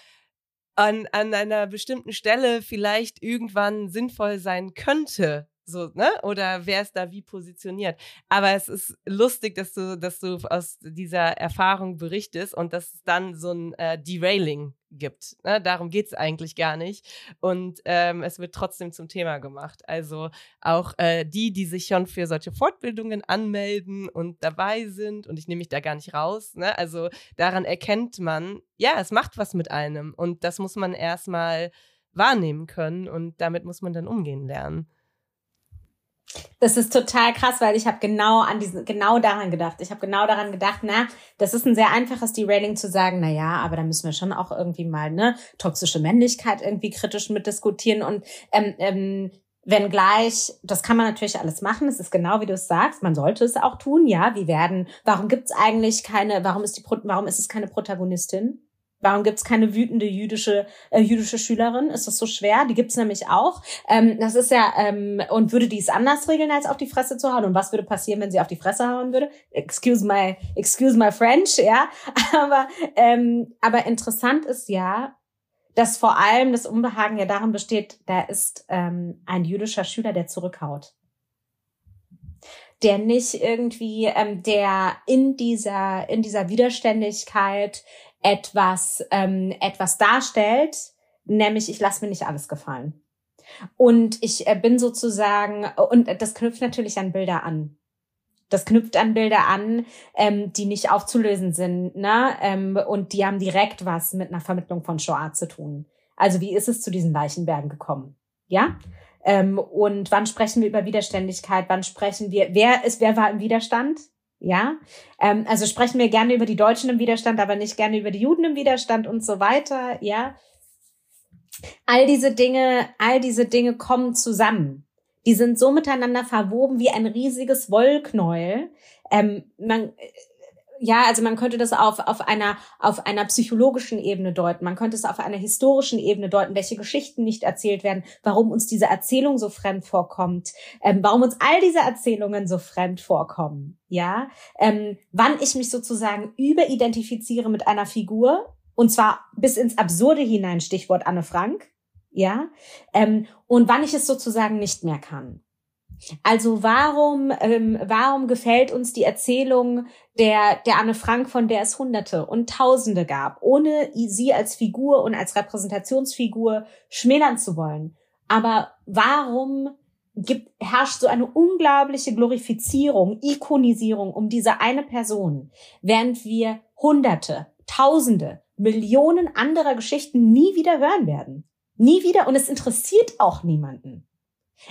an, an einer bestimmten Stelle vielleicht irgendwann sinnvoll sein könnte, So, ne? Oder wer ist da wie positioniert? Aber es ist lustig, dass du, dass du aus dieser Erfahrung berichtest und dass es dann so ein äh, Derailing gibt. Ne? Darum geht es eigentlich gar nicht. Und ähm, es wird trotzdem zum Thema gemacht. Also auch äh, die, die sich schon für solche Fortbildungen anmelden und dabei sind, und ich nehme mich da gar nicht raus, ne? also daran erkennt man, ja, es macht was mit einem. Und das muss man erstmal wahrnehmen können und damit muss man dann umgehen lernen. Das ist total krass, weil ich habe genau an diesen, genau daran gedacht. Ich habe genau daran gedacht, na, das ist ein sehr einfaches Derailing zu sagen, na ja, aber da müssen wir schon auch irgendwie mal ne toxische Männlichkeit irgendwie kritisch mitdiskutieren und ähm, ähm, wenn gleich, das kann man natürlich alles machen, es ist genau wie du es sagst, man sollte es auch tun, ja, wie werden, warum gibt's eigentlich keine, warum ist die, warum ist es keine Protagonistin? Warum gibt's keine wütende jüdische äh, jüdische Schülerin? Ist das so schwer? Die gibt's nämlich auch. Ähm, das ist ja ähm, und würde die es anders regeln, als auf die Fresse zu hauen? Und was würde passieren, wenn sie auf die Fresse hauen würde? Excuse my excuse my French, ja. Aber ähm, aber interessant ist ja, dass vor allem das Unbehagen ja darin besteht, da ist ähm, ein jüdischer Schüler, der zurückhaut der nicht irgendwie, ähm, der in dieser in dieser Widerständigkeit etwas, ähm, etwas darstellt, nämlich ich lasse mir nicht alles gefallen. Und ich äh, bin sozusagen, und das knüpft natürlich an Bilder an. Das knüpft an Bilder an, ähm, die nicht aufzulösen sind, ne? Ähm, und die haben direkt was mit einer Vermittlung von Shoah zu tun. Also wie ist es zu diesen Leichenbergen gekommen? Ja? Ähm, und wann sprechen wir über Widerständigkeit? Wann sprechen wir, wer ist, wer war im Widerstand? Ja, ähm, also sprechen wir gerne über die Deutschen im Widerstand, aber nicht gerne über die Juden im Widerstand und so weiter. Ja, all diese Dinge, all diese Dinge kommen zusammen. Die sind so miteinander verwoben wie ein riesiges Wollknäuel. Ähm, man, ja, also man könnte das auf, auf einer, auf einer psychologischen Ebene deuten. Man könnte es auf einer historischen Ebene deuten, welche Geschichten nicht erzählt werden, warum uns diese Erzählung so fremd vorkommt, ähm, warum uns all diese Erzählungen so fremd vorkommen. Ja, ähm, wann ich mich sozusagen überidentifiziere mit einer Figur und zwar bis ins Absurde hinein, Stichwort Anne Frank. Ja, ähm, und wann ich es sozusagen nicht mehr kann. Also warum, ähm, warum gefällt uns die Erzählung der, der Anne Frank, von der es Hunderte und Tausende gab, ohne sie als Figur und als Repräsentationsfigur schmälern zu wollen? Aber warum gibt, herrscht so eine unglaubliche Glorifizierung, Ikonisierung um diese eine Person, während wir Hunderte, Tausende, Millionen anderer Geschichten nie wieder hören werden? Nie wieder und es interessiert auch niemanden.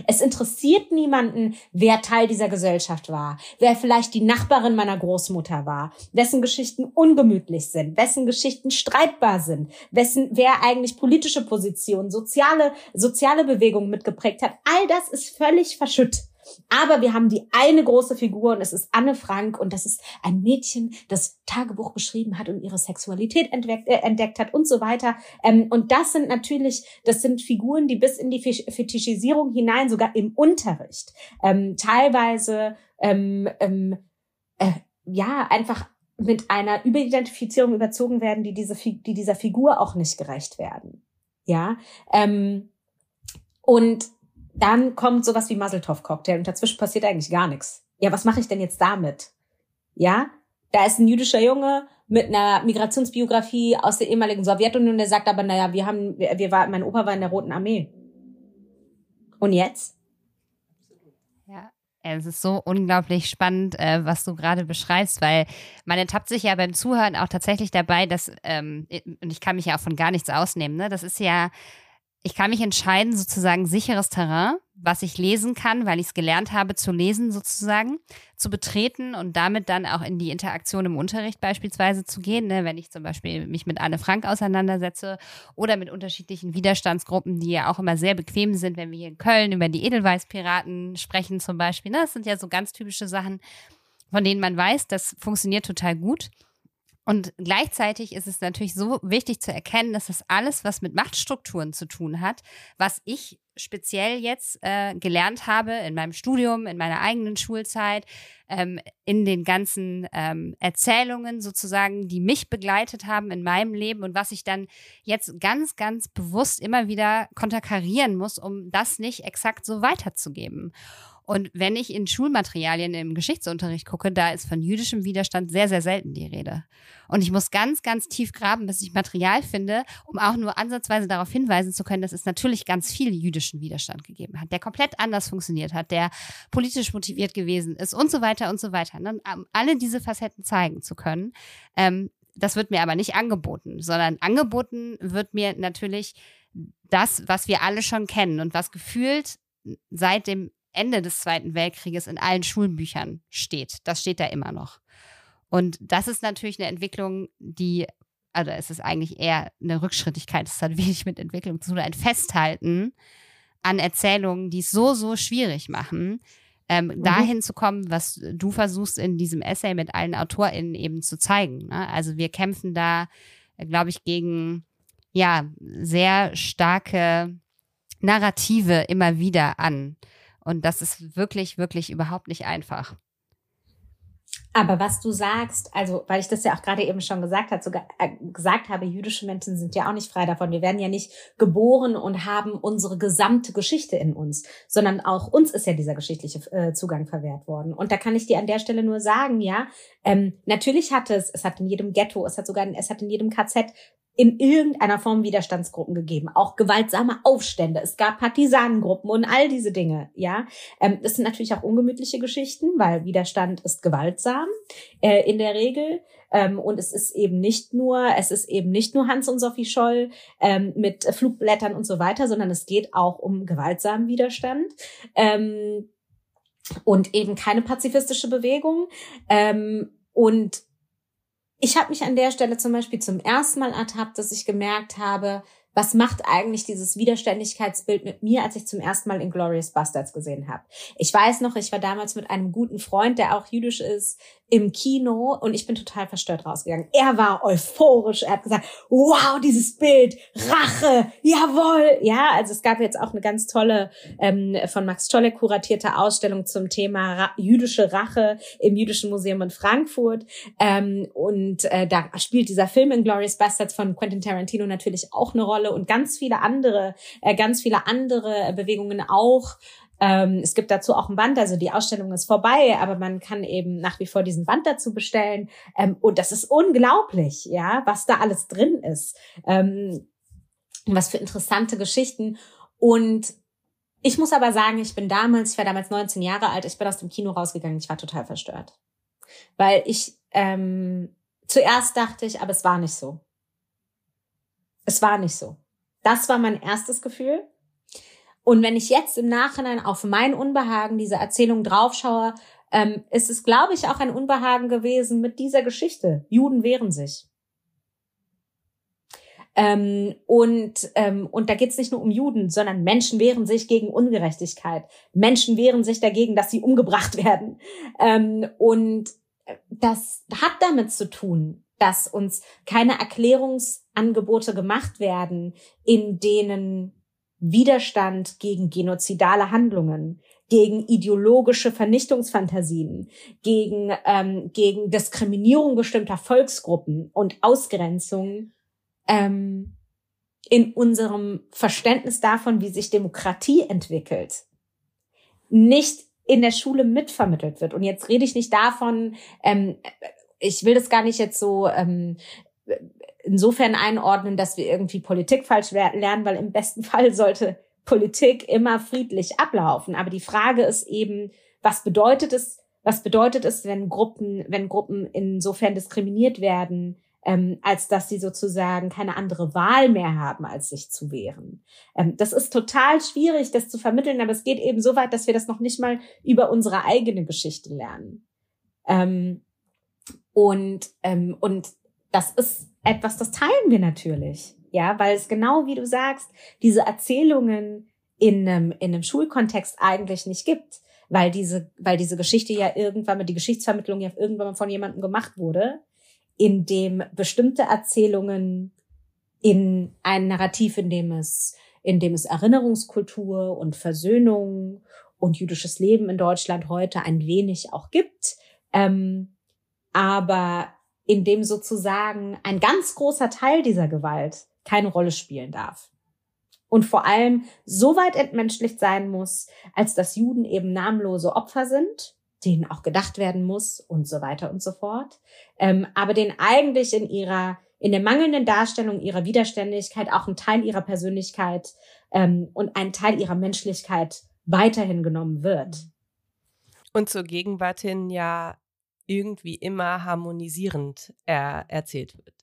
Es interessiert niemanden, wer Teil dieser Gesellschaft war, wer vielleicht die Nachbarin meiner Großmutter war, wessen Geschichten ungemütlich sind, wessen Geschichten streitbar sind, wessen, wer eigentlich politische Positionen, soziale, soziale Bewegungen mitgeprägt hat. All das ist völlig verschütt. Aber wir haben die eine große Figur und es ist Anne Frank und das ist ein Mädchen, das Tagebuch geschrieben hat und ihre Sexualität entdeckt, äh, entdeckt hat und so weiter. Ähm, und das sind natürlich, das sind Figuren, die bis in die Fetischisierung hinein, sogar im Unterricht, ähm, teilweise ähm, ähm, äh, ja einfach mit einer Überidentifizierung überzogen werden, die diese die dieser Figur auch nicht gerecht werden. Ja, ähm, und dann kommt sowas wie Muzzletov-Cocktail und dazwischen passiert eigentlich gar nichts. Ja, was mache ich denn jetzt damit? Ja, da ist ein jüdischer Junge mit einer Migrationsbiografie aus der ehemaligen Sowjetunion, der sagt aber, naja, wir haben, wir, wir war, mein Opa war in der Roten Armee. Und jetzt? Ja, es ist so unglaublich spannend, äh, was du gerade beschreibst, weil man ertappt sich ja beim Zuhören auch tatsächlich dabei, dass, ähm, und ich kann mich ja auch von gar nichts ausnehmen, ne? Das ist ja ich kann mich entscheiden, sozusagen sicheres Terrain, was ich lesen kann, weil ich es gelernt habe zu lesen sozusagen, zu betreten und damit dann auch in die Interaktion im Unterricht beispielsweise zu gehen, ne? wenn ich zum Beispiel mich mit Anne Frank auseinandersetze oder mit unterschiedlichen Widerstandsgruppen, die ja auch immer sehr bequem sind, wenn wir hier in Köln über die Edelweißpiraten sprechen zum Beispiel. Ne? Das sind ja so ganz typische Sachen, von denen man weiß, das funktioniert total gut. Und gleichzeitig ist es natürlich so wichtig zu erkennen, dass das alles, was mit Machtstrukturen zu tun hat, was ich speziell jetzt äh, gelernt habe in meinem Studium, in meiner eigenen Schulzeit, ähm, in den ganzen ähm, Erzählungen sozusagen, die mich begleitet haben in meinem Leben und was ich dann jetzt ganz, ganz bewusst immer wieder konterkarieren muss, um das nicht exakt so weiterzugeben. Und wenn ich in Schulmaterialien im Geschichtsunterricht gucke, da ist von jüdischem Widerstand sehr, sehr selten die Rede. Und ich muss ganz, ganz tief graben, bis ich Material finde, um auch nur ansatzweise darauf hinweisen zu können, dass es natürlich ganz viel jüdischen Widerstand gegeben hat, der komplett anders funktioniert hat, der politisch motiviert gewesen ist und so weiter und so weiter. Und um alle diese Facetten zeigen zu können. Ähm, das wird mir aber nicht angeboten, sondern angeboten wird mir natürlich das, was wir alle schon kennen und was gefühlt seit dem Ende des Zweiten Weltkrieges in allen Schulbüchern steht. Das steht da immer noch. Und das ist natürlich eine Entwicklung, die, also es ist eigentlich eher eine Rückschrittigkeit, es hat wenig mit Entwicklung zu tun, ein Festhalten an Erzählungen, die es so, so schwierig machen, ähm, mhm. dahin zu kommen, was du versuchst in diesem Essay mit allen AutorInnen eben zu zeigen. Ne? Also wir kämpfen da, glaube ich, gegen ja sehr starke Narrative immer wieder an. Und das ist wirklich, wirklich überhaupt nicht einfach. Aber was du sagst, also weil ich das ja auch gerade eben schon gesagt hat, sogar äh, gesagt habe, jüdische Menschen sind ja auch nicht frei davon. Wir werden ja nicht geboren und haben unsere gesamte Geschichte in uns, sondern auch uns ist ja dieser geschichtliche äh, Zugang verwehrt worden. Und da kann ich dir an der Stelle nur sagen, ja, ähm, natürlich hat es, es hat in jedem Ghetto, es hat sogar, es hat in jedem KZ in irgendeiner Form Widerstandsgruppen gegeben, auch gewaltsame Aufstände. Es gab Partisanengruppen und all diese Dinge. Ja, ähm, das sind natürlich auch ungemütliche Geschichten, weil Widerstand ist gewaltsam äh, in der Regel. Ähm, und es ist eben nicht nur, es ist eben nicht nur Hans und Sophie Scholl ähm, mit Flugblättern und so weiter, sondern es geht auch um gewaltsamen Widerstand. Ähm, und eben keine pazifistische Bewegung. Ähm, und ich habe mich an der Stelle zum Beispiel zum ersten Mal ertappt, dass ich gemerkt habe, was macht eigentlich dieses Widerständigkeitsbild mit mir, als ich zum ersten Mal Inglorious Bastards gesehen habe. Ich weiß noch, ich war damals mit einem guten Freund, der auch jüdisch ist, im Kino und ich bin total verstört rausgegangen. Er war euphorisch, er hat gesagt, wow, dieses Bild, Rache, jawohl. Ja, also es gab jetzt auch eine ganz tolle ähm, von Max Tolle kuratierte Ausstellung zum Thema Ra jüdische Rache im Jüdischen Museum in Frankfurt. Ähm, und äh, da spielt dieser Film Inglorious Bastards von Quentin Tarantino natürlich auch eine Rolle und ganz viele andere, äh, ganz viele andere Bewegungen auch. Ähm, es gibt dazu auch ein Band, also die Ausstellung ist vorbei, aber man kann eben nach wie vor diesen Band dazu bestellen. Ähm, und das ist unglaublich, ja, was da alles drin ist. Ähm, was für interessante Geschichten. Und ich muss aber sagen, ich bin damals, ich war damals 19 Jahre alt, ich bin aus dem Kino rausgegangen, ich war total verstört. Weil ich ähm, zuerst dachte ich, aber es war nicht so. Es war nicht so. Das war mein erstes Gefühl. Und wenn ich jetzt im Nachhinein auf mein Unbehagen dieser Erzählung draufschaue, ähm, ist es, glaube ich, auch ein Unbehagen gewesen mit dieser Geschichte. Juden wehren sich. Ähm, und, ähm, und da geht es nicht nur um Juden, sondern Menschen wehren sich gegen Ungerechtigkeit. Menschen wehren sich dagegen, dass sie umgebracht werden. Ähm, und das hat damit zu tun, dass uns keine Erklärungsangebote gemacht werden, in denen Widerstand gegen genozidale Handlungen, gegen ideologische Vernichtungsfantasien, gegen, ähm, gegen Diskriminierung bestimmter Volksgruppen und Ausgrenzung ähm, in unserem Verständnis davon, wie sich Demokratie entwickelt, nicht in der Schule mitvermittelt wird. Und jetzt rede ich nicht davon, ähm, ich will das gar nicht jetzt so ähm, insofern einordnen, dass wir irgendwie Politik falsch lernen, weil im besten Fall sollte Politik immer friedlich ablaufen. Aber die Frage ist eben, was bedeutet es, was bedeutet es, wenn Gruppen, wenn Gruppen insofern diskriminiert werden, ähm, als dass sie sozusagen keine andere Wahl mehr haben, als sich zu wehren. Ähm, das ist total schwierig, das zu vermitteln, aber es geht eben so weit, dass wir das noch nicht mal über unsere eigene Geschichte lernen. Ähm, und, ähm, und das ist etwas, das teilen wir natürlich. Ja, weil es genau wie du sagst, diese Erzählungen in einem, in einem Schulkontext eigentlich nicht gibt, weil diese, weil diese Geschichte ja irgendwann mal, die Geschichtsvermittlung ja irgendwann mal von jemandem gemacht wurde, in dem bestimmte Erzählungen in ein Narrativ, in dem es, in dem es Erinnerungskultur und Versöhnung und jüdisches Leben in Deutschland heute ein wenig auch gibt, ähm, aber in dem sozusagen ein ganz großer Teil dieser Gewalt keine Rolle spielen darf. Und vor allem so weit entmenschlicht sein muss, als dass Juden eben namenlose Opfer sind, denen auch gedacht werden muss und so weiter und so fort, ähm, aber denen eigentlich in ihrer in der mangelnden Darstellung ihrer Widerständigkeit auch ein Teil ihrer Persönlichkeit ähm, und ein Teil ihrer Menschlichkeit weiterhin genommen wird. Und zur Gegenwart hin ja irgendwie immer harmonisierend er erzählt wird.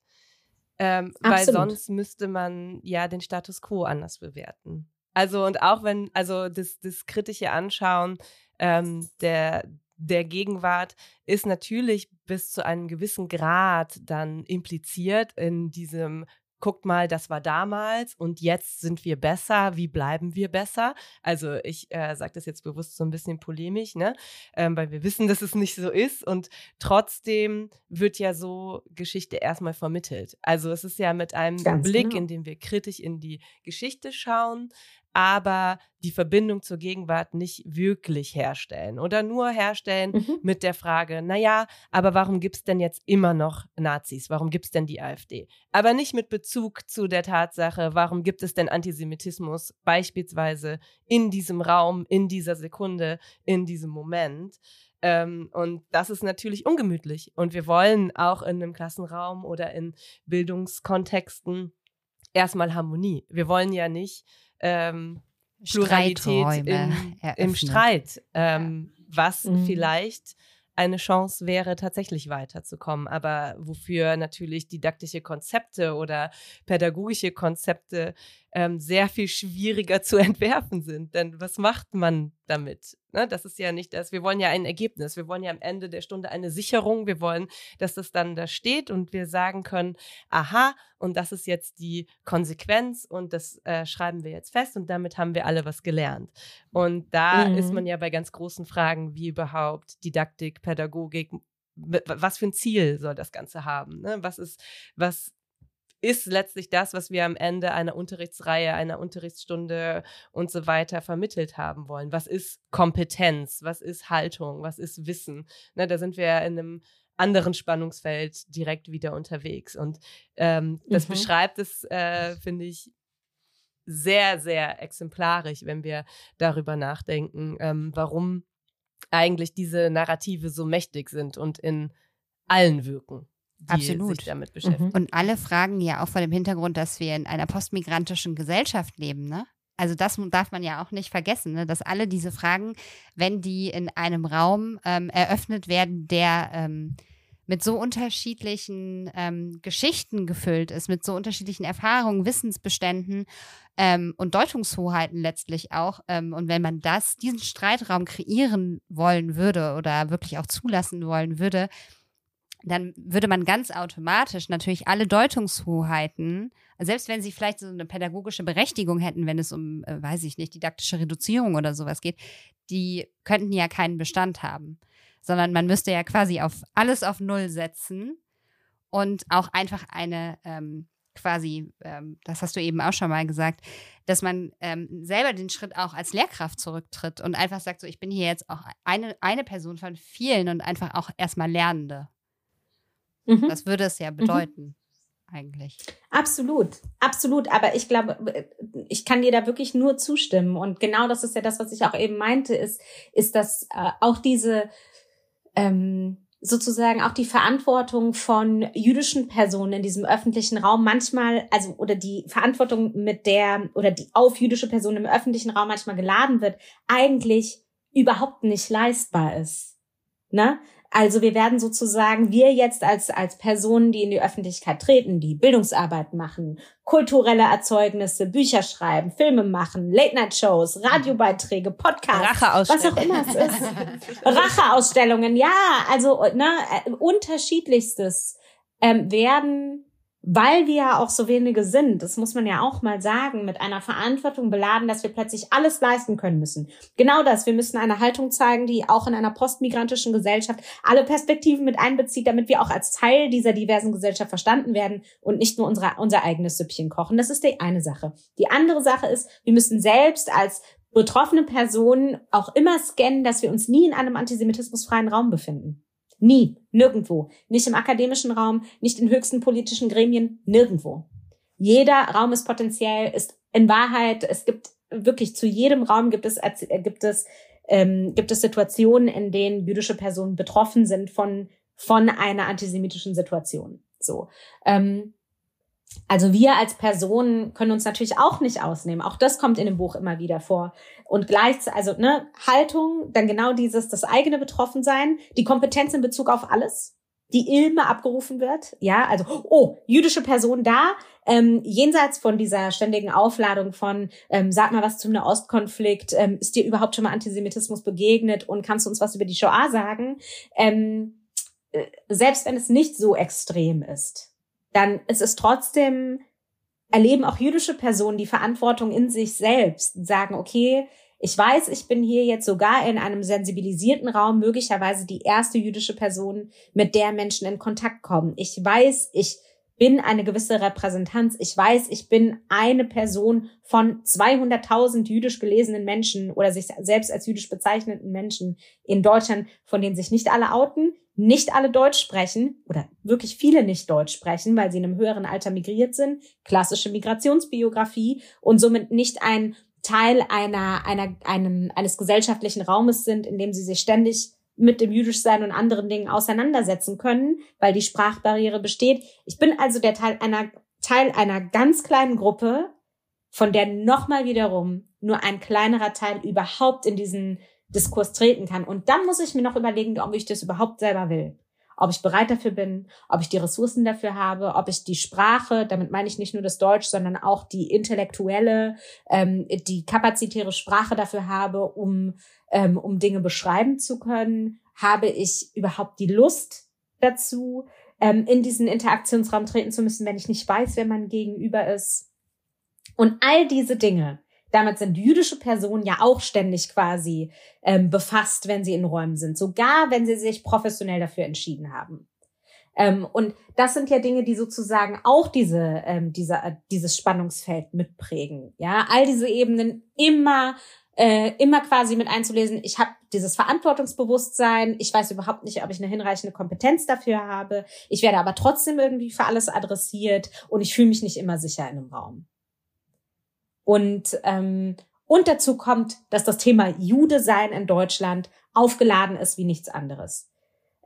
Ähm, weil sonst müsste man ja den Status quo anders bewerten. Also und auch wenn, also das, das kritische Anschauen ähm, der, der Gegenwart ist natürlich bis zu einem gewissen Grad dann impliziert in diesem guckt mal, das war damals und jetzt sind wir besser, wie bleiben wir besser? Also ich äh, sage das jetzt bewusst so ein bisschen polemisch, ne? Ähm, weil wir wissen, dass es nicht so ist und trotzdem wird ja so Geschichte erstmal vermittelt. Also es ist ja mit einem Ganz Blick, genau. in dem wir kritisch in die Geschichte schauen, aber die Verbindung zur Gegenwart nicht wirklich herstellen oder nur herstellen mhm. mit der Frage, naja, aber warum gibt es denn jetzt immer noch Nazis? Warum gibt es denn die AfD? Aber nicht mit Bezug zu der Tatsache, warum gibt es denn Antisemitismus beispielsweise in diesem Raum, in dieser Sekunde, in diesem Moment. Ähm, und das ist natürlich ungemütlich. Und wir wollen auch in einem Klassenraum oder in Bildungskontexten erstmal Harmonie. Wir wollen ja nicht ähm, Pluralität im, im, Streit, ähm, ja. was mhm. vielleicht eine Chance wäre, tatsächlich weiterzukommen, aber wofür natürlich didaktische Konzepte oder pädagogische Konzepte ähm, sehr viel schwieriger zu entwerfen sind. Denn was macht man damit? Ne? Das ist ja nicht das. Wir wollen ja ein Ergebnis. Wir wollen ja am Ende der Stunde eine Sicherung. Wir wollen, dass das dann da steht und wir sagen können, aha, und das ist jetzt die Konsequenz und das äh, schreiben wir jetzt fest und damit haben wir alle was gelernt. Und da mhm. ist man ja bei ganz großen Fragen wie überhaupt Didaktik, Pädagogik, was für ein Ziel soll das Ganze haben? Ne? Was ist, was ist letztlich das, was wir am Ende einer Unterrichtsreihe, einer Unterrichtsstunde und so weiter vermittelt haben wollen. Was ist Kompetenz? Was ist Haltung? Was ist Wissen? Ne, da sind wir in einem anderen Spannungsfeld direkt wieder unterwegs. Und ähm, das mhm. beschreibt es, äh, finde ich, sehr, sehr exemplarisch, wenn wir darüber nachdenken, ähm, warum eigentlich diese Narrative so mächtig sind und in allen wirken die Absolut. sich damit mhm. beschäftigen. Und alle fragen ja auch vor dem Hintergrund, dass wir in einer postmigrantischen Gesellschaft leben, ne? Also das darf man ja auch nicht vergessen, ne? dass alle diese Fragen, wenn die in einem Raum ähm, eröffnet werden, der ähm, mit so unterschiedlichen ähm, Geschichten gefüllt ist, mit so unterschiedlichen Erfahrungen, Wissensbeständen ähm, und Deutungshoheiten letztlich auch. Ähm, und wenn man das, diesen Streitraum kreieren wollen würde oder wirklich auch zulassen wollen würde, dann würde man ganz automatisch natürlich alle Deutungshoheiten, selbst wenn sie vielleicht so eine pädagogische Berechtigung hätten, wenn es um, äh, weiß ich nicht, didaktische Reduzierung oder sowas geht, die könnten ja keinen Bestand haben. Sondern man müsste ja quasi auf alles auf Null setzen und auch einfach eine ähm, quasi, ähm, das hast du eben auch schon mal gesagt, dass man ähm, selber den Schritt auch als Lehrkraft zurücktritt und einfach sagt, so ich bin hier jetzt auch eine, eine Person von vielen und einfach auch erstmal Lernende. Mhm. Das würde es ja mhm. bedeuten. Mhm. Eigentlich. Absolut, absolut. Aber ich glaube, ich kann dir da wirklich nur zustimmen. Und genau das ist ja das, was ich auch eben meinte, ist, ist, dass äh, auch diese ähm, sozusagen auch die Verantwortung von jüdischen Personen in diesem öffentlichen Raum manchmal, also oder die Verantwortung mit der oder die auf jüdische Personen im öffentlichen Raum manchmal geladen wird, eigentlich überhaupt nicht leistbar ist. Ne? Also wir werden sozusagen, wir jetzt als, als Personen, die in die Öffentlichkeit treten, die Bildungsarbeit machen, kulturelle Erzeugnisse, Bücher schreiben, Filme machen, Late-Night-Shows, Radiobeiträge, Podcasts, was auch immer es ist. Racheausstellungen, ja, also ne, äh, unterschiedlichstes ähm, werden weil wir ja auch so wenige sind, das muss man ja auch mal sagen, mit einer Verantwortung beladen, dass wir plötzlich alles leisten können müssen. Genau das. Wir müssen eine Haltung zeigen, die auch in einer postmigrantischen Gesellschaft alle Perspektiven mit einbezieht, damit wir auch als Teil dieser diversen Gesellschaft verstanden werden und nicht nur unsere, unser eigenes Süppchen kochen. Das ist die eine Sache. Die andere Sache ist, wir müssen selbst als betroffene Personen auch immer scannen, dass wir uns nie in einem antisemitismusfreien Raum befinden. Nie, nirgendwo. Nicht im akademischen Raum, nicht in höchsten politischen Gremien, nirgendwo. Jeder Raum ist potenziell, ist in Wahrheit, es gibt wirklich zu jedem Raum gibt es, äh, gibt es, ähm, gibt es Situationen, in denen jüdische Personen betroffen sind von, von einer antisemitischen Situation. So. Ähm, also wir als Personen können uns natürlich auch nicht ausnehmen. Auch das kommt in dem Buch immer wieder vor. Und gleichzeitig, also ne, Haltung, dann genau dieses, das eigene Betroffensein, die Kompetenz in Bezug auf alles, die immer abgerufen wird. Ja, also, oh, jüdische Person da, ähm, jenseits von dieser ständigen Aufladung von, ähm, sag mal was zum Nahostkonflikt, ähm, ist dir überhaupt schon mal Antisemitismus begegnet und kannst du uns was über die Shoah sagen? Ähm, äh, selbst wenn es nicht so extrem ist dann ist es trotzdem, erleben auch jüdische Personen die Verantwortung in sich selbst, sagen, okay, ich weiß, ich bin hier jetzt sogar in einem sensibilisierten Raum, möglicherweise die erste jüdische Person, mit der Menschen in Kontakt kommen. Ich weiß, ich bin eine gewisse Repräsentanz. Ich weiß, ich bin eine Person von 200.000 jüdisch gelesenen Menschen oder sich selbst als jüdisch bezeichneten Menschen in Deutschland, von denen sich nicht alle outen, nicht alle Deutsch sprechen oder wirklich viele nicht Deutsch sprechen, weil sie in einem höheren Alter migriert sind, klassische Migrationsbiografie und somit nicht ein Teil einer, einer, einem, eines gesellschaftlichen Raumes sind, in dem sie sich ständig mit dem Jüdischsein und anderen Dingen auseinandersetzen können, weil die Sprachbarriere besteht. Ich bin also der Teil einer, Teil einer ganz kleinen Gruppe, von der nochmal wiederum nur ein kleinerer Teil überhaupt in diesen Diskurs treten kann. Und dann muss ich mir noch überlegen, ob ich das überhaupt selber will. Ob ich bereit dafür bin, ob ich die Ressourcen dafür habe, ob ich die Sprache, damit meine ich nicht nur das Deutsch, sondern auch die intellektuelle, ähm, die kapazitäre Sprache dafür habe, um, ähm, um Dinge beschreiben zu können. Habe ich überhaupt die Lust dazu, ähm, in diesen Interaktionsraum treten zu müssen, wenn ich nicht weiß, wer mein Gegenüber ist? Und all diese Dinge, damit sind jüdische Personen ja auch ständig quasi ähm, befasst, wenn sie in Räumen sind, sogar wenn sie sich professionell dafür entschieden haben. Ähm, und das sind ja Dinge, die sozusagen auch diese, ähm, diese, äh, dieses Spannungsfeld mitprägen. Ja, all diese Ebenen immer äh, immer quasi mit einzulesen, ich habe dieses Verantwortungsbewusstsein, ich weiß überhaupt nicht, ob ich eine hinreichende Kompetenz dafür habe, ich werde aber trotzdem irgendwie für alles adressiert und ich fühle mich nicht immer sicher in einem Raum. Und, ähm, und dazu kommt, dass das Thema Jude sein in Deutschland aufgeladen ist wie nichts anderes.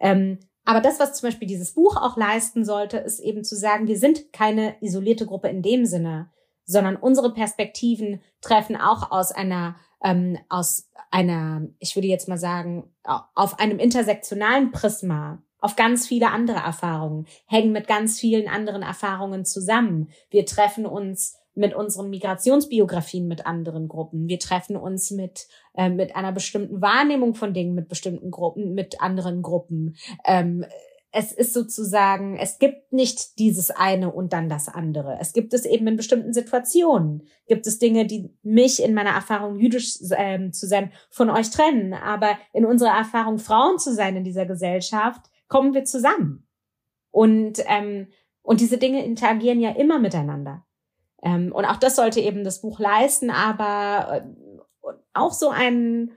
Ähm, aber das, was zum Beispiel dieses Buch auch leisten sollte, ist eben zu sagen, wir sind keine isolierte Gruppe in dem Sinne, sondern unsere Perspektiven treffen auch aus einer, ähm, aus einer, ich würde jetzt mal sagen, auf einem intersektionalen Prisma auf ganz viele andere Erfahrungen, hängen mit ganz vielen anderen Erfahrungen zusammen. Wir treffen uns mit unseren Migrationsbiografien mit anderen Gruppen. Wir treffen uns mit, äh, mit einer bestimmten Wahrnehmung von Dingen mit bestimmten Gruppen, mit anderen Gruppen. Ähm, es ist sozusagen, es gibt nicht dieses eine und dann das andere. Es gibt es eben in bestimmten Situationen. Gibt es Dinge, die mich in meiner Erfahrung jüdisch ähm, zu sein von euch trennen. Aber in unserer Erfahrung Frauen zu sein in dieser Gesellschaft, kommen wir zusammen. Und, ähm, und diese Dinge interagieren ja immer miteinander. Ähm, und auch das sollte eben das Buch leisten, aber äh, auch so ein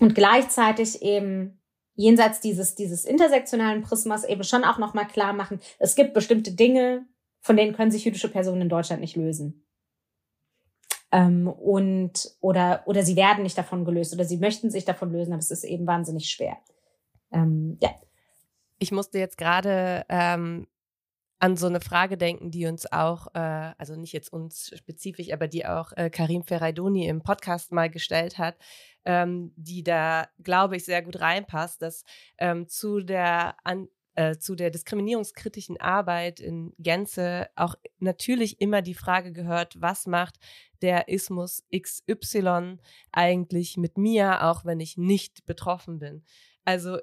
und gleichzeitig eben jenseits dieses, dieses intersektionalen Prismas eben schon auch nochmal klar machen, es gibt bestimmte Dinge, von denen können sich jüdische Personen in Deutschland nicht lösen. Ähm, und, oder, oder sie werden nicht davon gelöst oder sie möchten sich davon lösen, aber es ist eben wahnsinnig schwer. Ähm, ja. Ich musste jetzt gerade ähm, an so eine Frage denken, die uns auch, äh, also nicht jetzt uns spezifisch, aber die auch äh, Karim Ferraidoni im Podcast mal gestellt hat, ähm, die da, glaube ich, sehr gut reinpasst, dass ähm, zu der an, äh, zu der diskriminierungskritischen Arbeit in Gänze auch natürlich immer die Frage gehört, was macht der Ismus XY eigentlich mit mir, auch wenn ich nicht betroffen bin. Also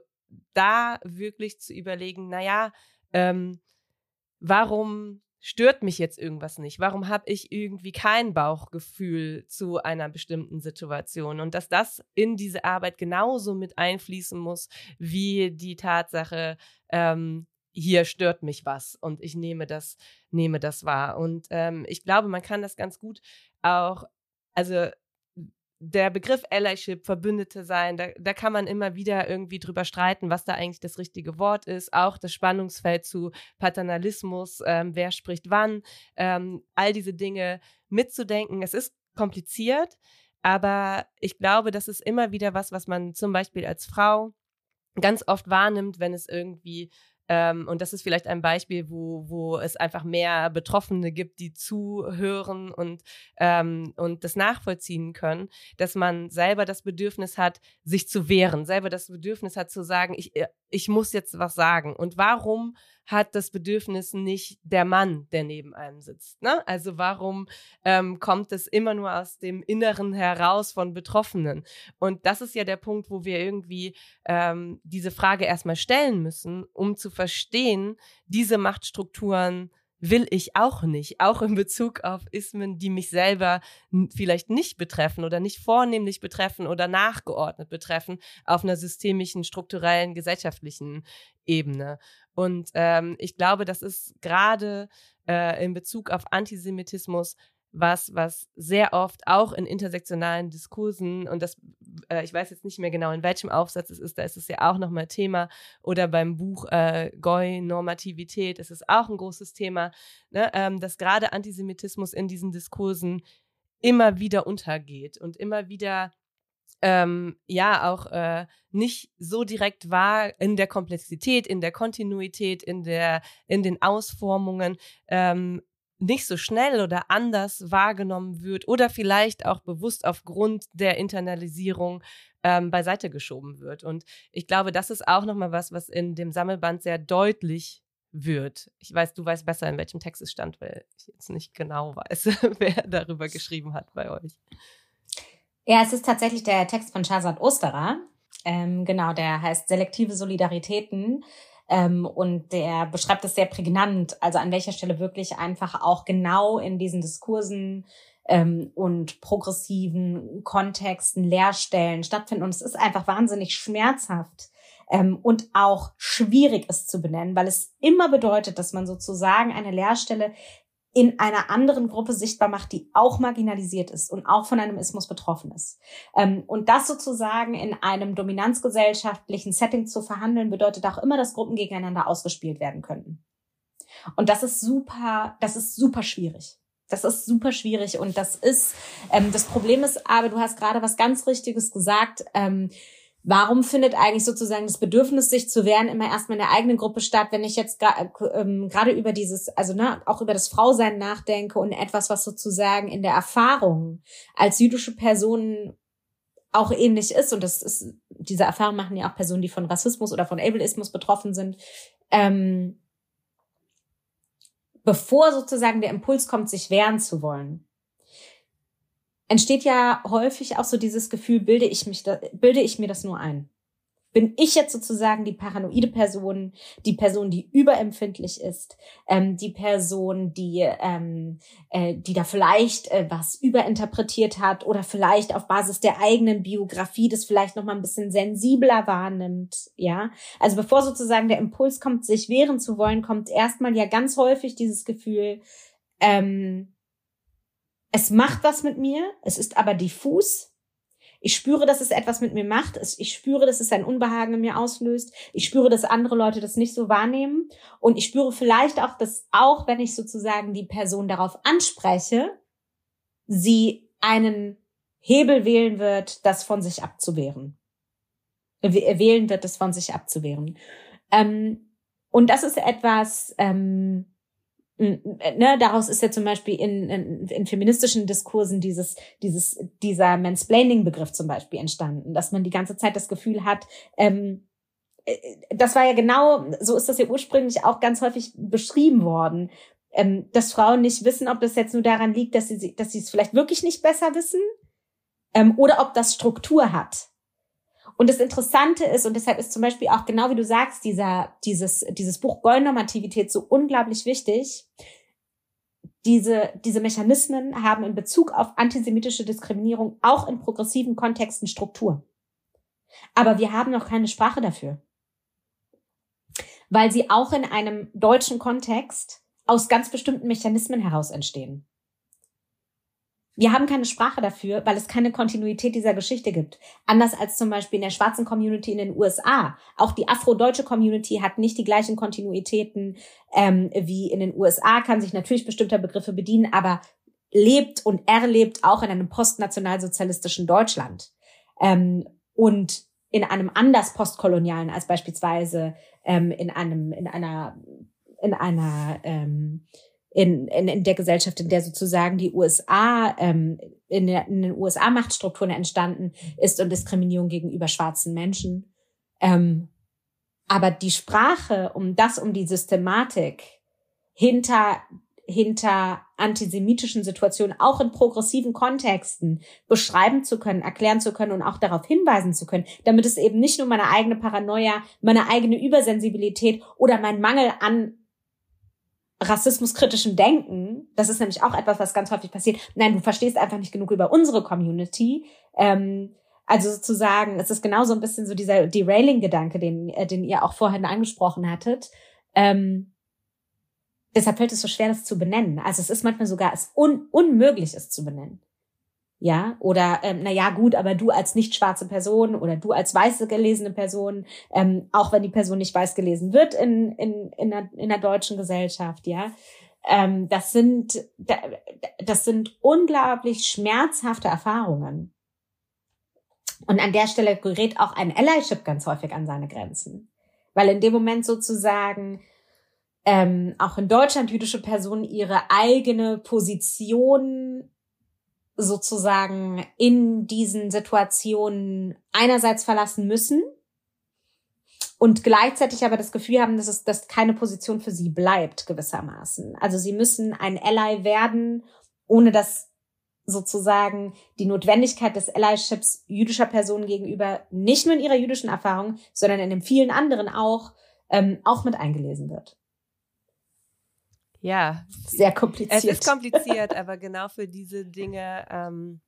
da wirklich zu überlegen, naja, ähm, warum stört mich jetzt irgendwas nicht? Warum habe ich irgendwie kein Bauchgefühl zu einer bestimmten Situation? Und dass das in diese Arbeit genauso mit einfließen muss, wie die Tatsache, ähm, hier stört mich was und ich nehme das, nehme das wahr. Und ähm, ich glaube, man kann das ganz gut auch, also der Begriff Allyship, Verbündete sein, da, da kann man immer wieder irgendwie drüber streiten, was da eigentlich das richtige Wort ist. Auch das Spannungsfeld zu Paternalismus, ähm, wer spricht wann, ähm, all diese Dinge mitzudenken. Es ist kompliziert, aber ich glaube, das ist immer wieder was, was man zum Beispiel als Frau ganz oft wahrnimmt, wenn es irgendwie ähm, und das ist vielleicht ein Beispiel, wo, wo es einfach mehr Betroffene gibt, die zuhören und, ähm, und das nachvollziehen können, dass man selber das Bedürfnis hat, sich zu wehren, selber das Bedürfnis hat zu sagen, ich, äh, ich muss jetzt was sagen. Und warum hat das Bedürfnis nicht der Mann, der neben einem sitzt? Ne? Also warum ähm, kommt es immer nur aus dem Inneren heraus von Betroffenen? Und das ist ja der Punkt, wo wir irgendwie ähm, diese Frage erstmal stellen müssen, um zu verstehen, diese Machtstrukturen will ich auch nicht, auch in Bezug auf Ismen, die mich selber vielleicht nicht betreffen oder nicht vornehmlich betreffen oder nachgeordnet betreffen auf einer systemischen, strukturellen, gesellschaftlichen Ebene. Und ähm, ich glaube, das ist gerade äh, in Bezug auf Antisemitismus was, was sehr oft auch in intersektionalen Diskursen, und das, äh, ich weiß jetzt nicht mehr genau, in welchem Aufsatz es ist, da ist es ja auch nochmal Thema, oder beim Buch äh, Goy, Normativität, ist es auch ein großes Thema, ne, ähm, dass gerade Antisemitismus in diesen Diskursen immer wieder untergeht und immer wieder ähm, ja auch äh, nicht so direkt war in der Komplexität, in der Kontinuität, in der in den Ausformungen ähm, nicht so schnell oder anders wahrgenommen wird oder vielleicht auch bewusst aufgrund der Internalisierung ähm, beiseite geschoben wird. Und ich glaube, das ist auch nochmal was, was in dem Sammelband sehr deutlich wird. Ich weiß, du weißt besser, in welchem Text es stand, weil ich jetzt nicht genau weiß, wer darüber geschrieben hat bei euch. Ja, es ist tatsächlich der Text von Shazad Osterer. Ähm, genau, der heißt Selektive Solidaritäten. Ähm, und der beschreibt es sehr prägnant, also an welcher Stelle wirklich einfach auch genau in diesen Diskursen ähm, und progressiven Kontexten Leerstellen stattfinden. Und es ist einfach wahnsinnig schmerzhaft ähm, und auch schwierig, es zu benennen, weil es immer bedeutet, dass man sozusagen eine Leerstelle in einer anderen Gruppe sichtbar macht, die auch marginalisiert ist und auch von einem Ismus betroffen ist. Ähm, und das sozusagen in einem dominanzgesellschaftlichen Setting zu verhandeln, bedeutet auch immer, dass Gruppen gegeneinander ausgespielt werden könnten. Und das ist super, das ist super schwierig. Das ist super schwierig und das ist, ähm, das Problem ist aber, du hast gerade was ganz Richtiges gesagt, ähm, Warum findet eigentlich sozusagen das Bedürfnis, sich zu wehren, immer erstmal in der eigenen Gruppe statt, wenn ich jetzt ähm, gerade über dieses, also ne, auch über das Frausein nachdenke und etwas, was sozusagen in der Erfahrung als jüdische Person auch ähnlich ist, und das ist, diese Erfahrung machen ja auch Personen, die von Rassismus oder von Ableismus betroffen sind, ähm, bevor sozusagen der Impuls kommt, sich wehren zu wollen, entsteht ja häufig auch so dieses Gefühl, bilde ich mich, da, bilde ich mir das nur ein? Bin ich jetzt sozusagen die paranoide Person, die Person, die überempfindlich ist, ähm, die Person, die, ähm, äh, die da vielleicht äh, was überinterpretiert hat oder vielleicht auf Basis der eigenen Biografie das vielleicht noch mal ein bisschen sensibler wahrnimmt, ja? Also bevor sozusagen der Impuls kommt, sich wehren zu wollen, kommt erstmal ja ganz häufig dieses Gefühl, ähm, es macht was mit mir, es ist aber diffus. Ich spüre, dass es etwas mit mir macht. Ich spüre, dass es ein Unbehagen in mir auslöst. Ich spüre, dass andere Leute das nicht so wahrnehmen. Und ich spüre vielleicht auch, dass auch wenn ich sozusagen die Person darauf anspreche, sie einen Hebel wählen wird, das von sich abzuwehren. Wählen wird, das von sich abzuwehren. Ähm, und das ist etwas, ähm, ne, daraus ist ja zum Beispiel in, in, in feministischen Diskursen dieses, dieses, dieser Mansplaining-Begriff zum Beispiel entstanden, dass man die ganze Zeit das Gefühl hat, ähm, äh, das war ja genau, so ist das ja ursprünglich auch ganz häufig beschrieben worden, ähm, dass Frauen nicht wissen, ob das jetzt nur daran liegt, dass sie, dass sie es vielleicht wirklich nicht besser wissen, ähm, oder ob das Struktur hat. Und das Interessante ist, und deshalb ist zum Beispiel auch genau wie du sagst, dieser, dieses, dieses Buch Gollnormativität so unglaublich wichtig. Diese, diese Mechanismen haben in Bezug auf antisemitische Diskriminierung auch in progressiven Kontexten Struktur. Aber wir haben noch keine Sprache dafür. Weil sie auch in einem deutschen Kontext aus ganz bestimmten Mechanismen heraus entstehen. Wir haben keine Sprache dafür, weil es keine Kontinuität dieser Geschichte gibt. Anders als zum Beispiel in der schwarzen Community in den USA. Auch die afrodeutsche Community hat nicht die gleichen Kontinuitäten ähm, wie in den USA, kann sich natürlich bestimmter Begriffe bedienen, aber lebt und erlebt auch in einem postnationalsozialistischen Deutschland. Ähm, und in einem anders postkolonialen als beispielsweise ähm, in einem, in einer, in einer, ähm, in, in, in der Gesellschaft, in der sozusagen die USA, ähm, in, der, in den USA Machtstrukturen entstanden ist und Diskriminierung gegenüber schwarzen Menschen. Ähm, aber die Sprache, um das, um die Systematik hinter hinter antisemitischen Situationen auch in progressiven Kontexten beschreiben zu können, erklären zu können und auch darauf hinweisen zu können, damit es eben nicht nur meine eigene Paranoia, meine eigene Übersensibilität oder mein Mangel an rassismuskritischem Denken, das ist nämlich auch etwas, was ganz häufig passiert. Nein, du verstehst einfach nicht genug über unsere Community. Ähm, also sozusagen, es ist genauso ein bisschen so dieser Derailing-Gedanke, den, äh, den ihr auch vorhin angesprochen hattet. Ähm, deshalb fällt es so schwer, das zu benennen. Also es ist manchmal sogar es un unmöglich, es zu benennen. Ja, oder ähm, na ja, gut, aber du als nicht schwarze Person oder du als weiße gelesene Person, ähm, auch wenn die Person nicht weiß gelesen wird in, in, in, der, in der deutschen Gesellschaft, ja, ähm, das sind das sind unglaublich schmerzhafte Erfahrungen. Und an der Stelle gerät auch ein Allyship ganz häufig an seine Grenzen. Weil in dem Moment sozusagen ähm, auch in Deutschland jüdische Personen ihre eigene Position sozusagen in diesen Situationen einerseits verlassen müssen und gleichzeitig aber das Gefühl haben, dass es dass keine Position für sie bleibt gewissermaßen. Also sie müssen ein Ally werden, ohne dass sozusagen die Notwendigkeit des Allyships jüdischer Personen gegenüber nicht nur in ihrer jüdischen Erfahrung, sondern in den vielen anderen auch ähm, auch mit eingelesen wird. Ja. Sehr kompliziert. Es ist kompliziert, aber genau für diese Dinge ähm,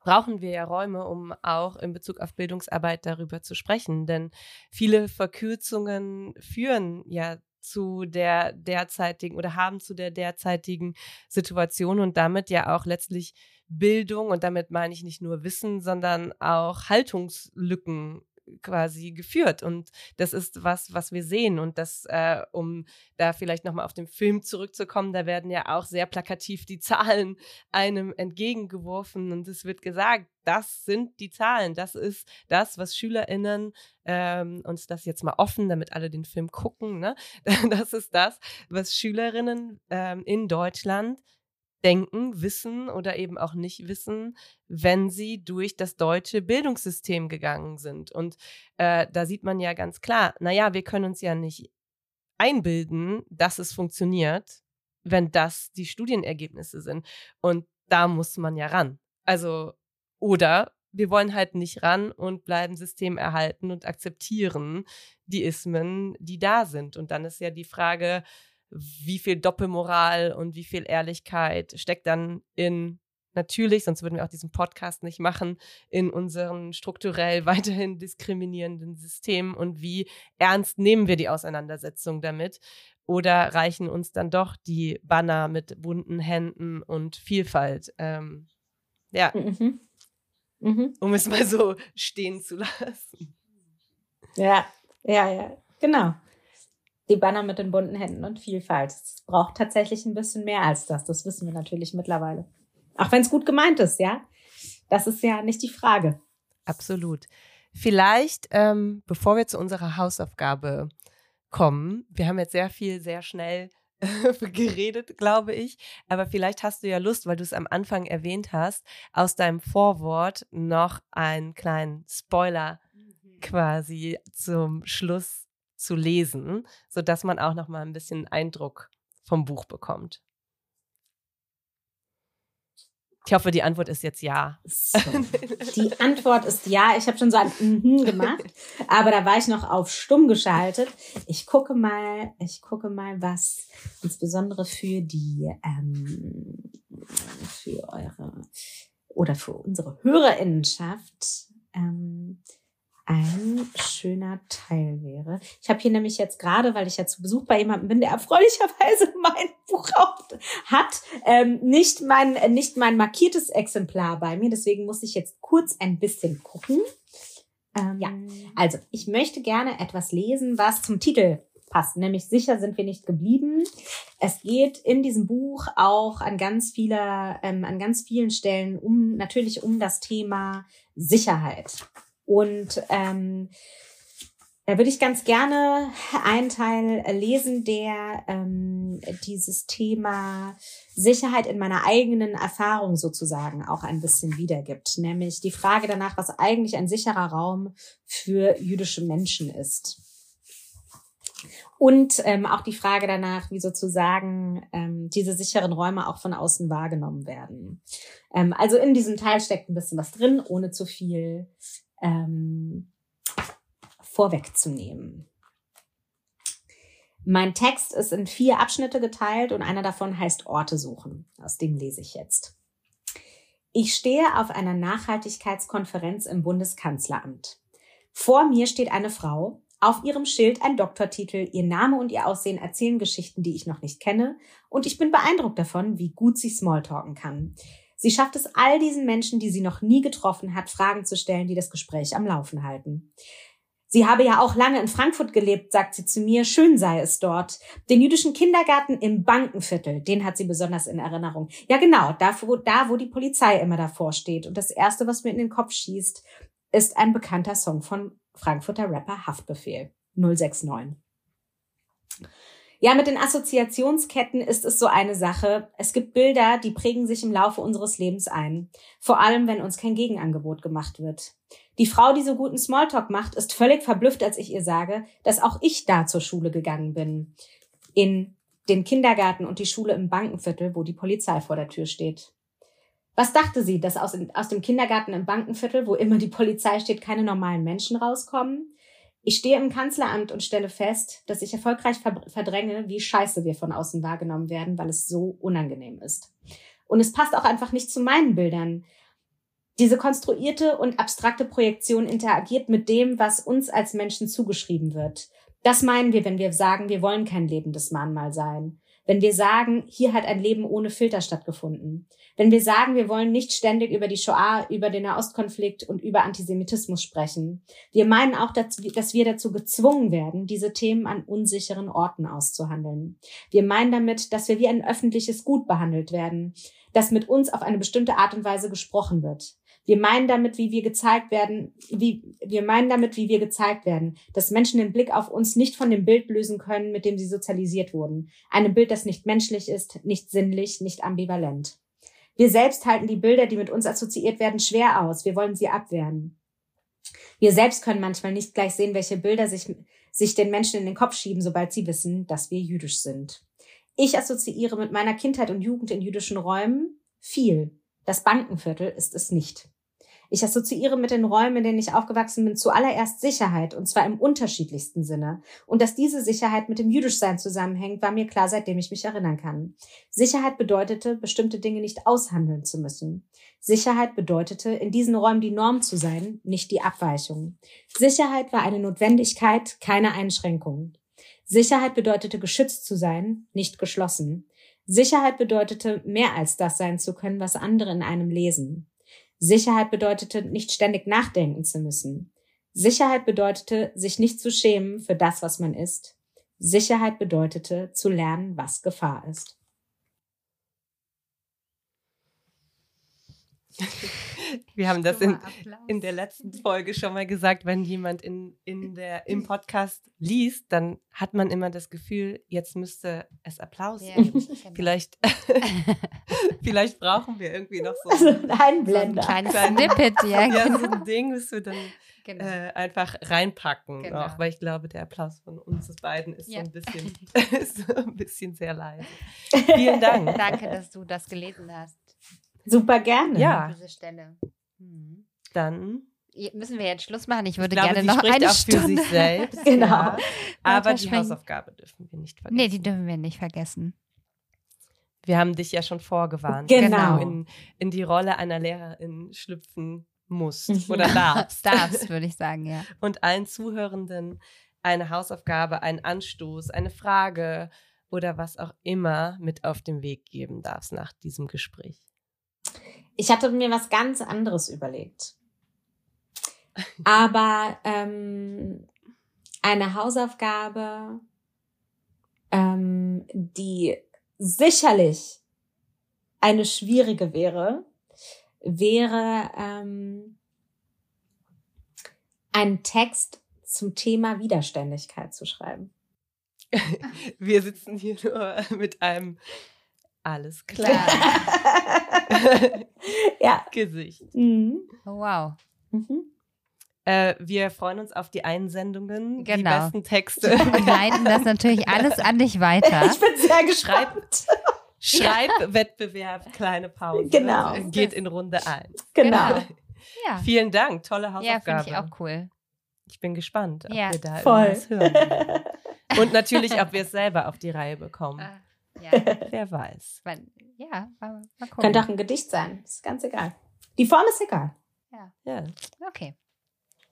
brauchen wir ja Räume, um auch in Bezug auf Bildungsarbeit darüber zu sprechen. Denn viele Verkürzungen führen ja zu der derzeitigen oder haben zu der derzeitigen Situation und damit ja auch letztlich Bildung und damit meine ich nicht nur Wissen, sondern auch Haltungslücken quasi geführt. Und das ist was, was wir sehen. Und das, äh, um da vielleicht nochmal auf den Film zurückzukommen, da werden ja auch sehr plakativ die Zahlen einem entgegengeworfen. Und es wird gesagt, das sind die Zahlen. Das ist das, was SchülerInnen, ähm, uns das jetzt mal offen, damit alle den Film gucken, ne? Das ist das, was Schülerinnen ähm, in Deutschland denken, wissen oder eben auch nicht wissen, wenn sie durch das deutsche Bildungssystem gegangen sind. Und äh, da sieht man ja ganz klar, naja, wir können uns ja nicht einbilden, dass es funktioniert, wenn das die Studienergebnisse sind. Und da muss man ja ran. Also, oder wir wollen halt nicht ran und bleiben System erhalten und akzeptieren die Ismen, die da sind. Und dann ist ja die Frage, wie viel Doppelmoral und wie viel Ehrlichkeit steckt dann in natürlich, sonst würden wir auch diesen Podcast nicht machen, in unseren strukturell weiterhin diskriminierenden Systemen und wie ernst nehmen wir die Auseinandersetzung damit oder reichen uns dann doch die Banner mit bunten Händen und Vielfalt? Ähm, ja, mhm. Mhm. um es mal so stehen zu lassen. Ja, ja, ja, genau die Banner mit den bunten Händen und Vielfalt. Es braucht tatsächlich ein bisschen mehr als das. Das wissen wir natürlich mittlerweile. Auch wenn es gut gemeint ist, ja. Das ist ja nicht die Frage. Absolut. Vielleicht, ähm, bevor wir zu unserer Hausaufgabe kommen, wir haben jetzt sehr viel, sehr schnell geredet, glaube ich. Aber vielleicht hast du ja Lust, weil du es am Anfang erwähnt hast, aus deinem Vorwort noch einen kleinen Spoiler mhm. quasi zum Schluss zu lesen, sodass man auch noch mal ein bisschen Eindruck vom Buch bekommt. Ich hoffe, die Antwort ist jetzt ja. So. Die Antwort ist ja. Ich habe schon so ein Mhm gemacht, aber da war ich noch auf stumm geschaltet. Ich gucke mal, ich gucke mal, was insbesondere für die, ähm, für eure oder für unsere Hörerinnenschaft ähm, ein schöner Teil wäre. Ich habe hier nämlich jetzt gerade, weil ich ja zu Besuch bei jemandem bin, der erfreulicherweise mein Buch hat, ähm, nicht mein nicht mein markiertes Exemplar bei mir. Deswegen muss ich jetzt kurz ein bisschen gucken. Ähm, ja, also ich möchte gerne etwas lesen, was zum Titel passt, nämlich sicher sind wir nicht geblieben. Es geht in diesem Buch auch an ganz vieler, ähm, an ganz vielen Stellen um natürlich um das Thema Sicherheit. Und ähm, da würde ich ganz gerne einen Teil lesen, der ähm, dieses Thema Sicherheit in meiner eigenen Erfahrung sozusagen auch ein bisschen wiedergibt. Nämlich die Frage danach, was eigentlich ein sicherer Raum für jüdische Menschen ist. Und ähm, auch die Frage danach, wie sozusagen ähm, diese sicheren Räume auch von außen wahrgenommen werden. Ähm, also in diesem Teil steckt ein bisschen was drin, ohne zu viel ähm, vorwegzunehmen. Mein Text ist in vier Abschnitte geteilt und einer davon heißt Orte suchen. Aus dem lese ich jetzt. Ich stehe auf einer Nachhaltigkeitskonferenz im Bundeskanzleramt. Vor mir steht eine Frau, auf ihrem Schild ein Doktortitel, ihr Name und ihr Aussehen erzählen Geschichten, die ich noch nicht kenne, und ich bin beeindruckt davon, wie gut sie Smalltalken kann. Sie schafft es all diesen Menschen, die sie noch nie getroffen hat, Fragen zu stellen, die das Gespräch am Laufen halten. Sie habe ja auch lange in Frankfurt gelebt, sagt sie zu mir, schön sei es dort. Den jüdischen Kindergarten im Bankenviertel, den hat sie besonders in Erinnerung. Ja genau, da wo, da, wo die Polizei immer davor steht. Und das Erste, was mir in den Kopf schießt, ist ein bekannter Song von Frankfurter Rapper Haftbefehl 069. Ja, mit den Assoziationsketten ist es so eine Sache. Es gibt Bilder, die prägen sich im Laufe unseres Lebens ein. Vor allem, wenn uns kein Gegenangebot gemacht wird. Die Frau, die so guten Smalltalk macht, ist völlig verblüfft, als ich ihr sage, dass auch ich da zur Schule gegangen bin. In den Kindergarten und die Schule im Bankenviertel, wo die Polizei vor der Tür steht. Was dachte sie, dass aus, aus dem Kindergarten im Bankenviertel, wo immer die Polizei steht, keine normalen Menschen rauskommen? Ich stehe im Kanzleramt und stelle fest, dass ich erfolgreich verdränge, wie scheiße wir von außen wahrgenommen werden, weil es so unangenehm ist. Und es passt auch einfach nicht zu meinen Bildern. Diese konstruierte und abstrakte Projektion interagiert mit dem, was uns als Menschen zugeschrieben wird. Das meinen wir, wenn wir sagen, wir wollen kein lebendes Mahnmal sein. Wenn wir sagen, hier hat ein Leben ohne Filter stattgefunden. Wenn wir sagen, wir wollen nicht ständig über die Shoah, über den Nahostkonflikt und über Antisemitismus sprechen. Wir meinen auch, dass wir dazu gezwungen werden, diese Themen an unsicheren Orten auszuhandeln. Wir meinen damit, dass wir wie ein öffentliches Gut behandelt werden, dass mit uns auf eine bestimmte Art und Weise gesprochen wird. Wir meinen damit, wie wir gezeigt werden, wie, wir meinen damit, wie wir gezeigt werden, dass Menschen den Blick auf uns nicht von dem Bild lösen können, mit dem sie sozialisiert wurden. Einem Bild, das nicht menschlich ist, nicht sinnlich, nicht ambivalent. Wir selbst halten die Bilder, die mit uns assoziiert werden, schwer aus. Wir wollen sie abwehren. Wir selbst können manchmal nicht gleich sehen, welche Bilder sich, sich den Menschen in den Kopf schieben, sobald sie wissen, dass wir jüdisch sind. Ich assoziiere mit meiner Kindheit und Jugend in jüdischen Räumen viel. Das Bankenviertel ist es nicht. Ich assoziiere mit den Räumen, in denen ich aufgewachsen bin, zuallererst Sicherheit, und zwar im unterschiedlichsten Sinne. Und dass diese Sicherheit mit dem Jüdischsein zusammenhängt, war mir klar, seitdem ich mich erinnern kann. Sicherheit bedeutete, bestimmte Dinge nicht aushandeln zu müssen. Sicherheit bedeutete, in diesen Räumen die Norm zu sein, nicht die Abweichung. Sicherheit war eine Notwendigkeit, keine Einschränkung. Sicherheit bedeutete, geschützt zu sein, nicht geschlossen. Sicherheit bedeutete, mehr als das sein zu können, was andere in einem lesen. Sicherheit bedeutete, nicht ständig nachdenken zu müssen. Sicherheit bedeutete, sich nicht zu schämen für das, was man ist. Sicherheit bedeutete, zu lernen, was Gefahr ist. Wir haben das in, in der letzten Folge schon mal gesagt, wenn jemand in, in der, im Podcast liest, dann hat man immer das Gefühl, jetzt müsste es Applaus ja, geben. Genau. Vielleicht, vielleicht brauchen wir irgendwie noch so, also ein Einblender. So ein kleines Snippet, ja. ja, so genau. ein Ding, das wir dann genau. äh, einfach reinpacken. Genau. Auch, weil ich glaube, der Applaus von uns beiden ist ja. so ein bisschen, ist so ein bisschen sehr leise. Vielen Dank. Danke, dass du das gelesen hast. Super gerne. Ja. Diese Stelle. Hm. Dann Müssen wir jetzt Schluss machen? Ich würde ich glaube, gerne sie noch spricht eine auch für Stunde. sich selbst. Genau. Ja. Aber die. Hausaufgabe dürfen wir nicht vergessen. Nee, die dürfen wir nicht vergessen. wir haben dich ja schon vorgewarnt, Genau. dass du in, in die Rolle einer Lehrerin schlüpfen musst Mhm. oder darfst. Darfst, würde ich sagen, ja. Und allen Zuhörenden eine Hausaufgabe, einen Anstoß, eine Frage oder was auch immer mit auf den Weg geben darfst nach diesem Gespräch. Ich hatte mir was ganz anderes überlegt. Aber ähm, eine Hausaufgabe, ähm, die sicherlich eine schwierige wäre, wäre ähm, einen Text zum Thema Widerständigkeit zu schreiben. Wir sitzen hier nur mit einem alles klar ja. Gesicht. Mhm. Oh, wow. Mhm. Äh, wir freuen uns auf die Einsendungen, die Genau. besten Texte. Und leiten das natürlich alles an dich weiter. Ich bin sehr gespannt. Schreibwettbewerb, kleine Pause. Genau. Geht in Runde 1. Genau. Genau. Ja, Vielen Dank, tolle ja Hausaufgabe. finde ich auch cool. Ich bin gespannt, ob Ja, wir da voll. irgendwas hören. werden. Und natürlich, ob wir es selber auf die Reihe bekommen. Ah, ja, Wer weiß. man- ja, mal, mal gucken. Könnte auch ein Gedicht sein. Ist ganz egal. Die Form ist egal. Ja, Okay,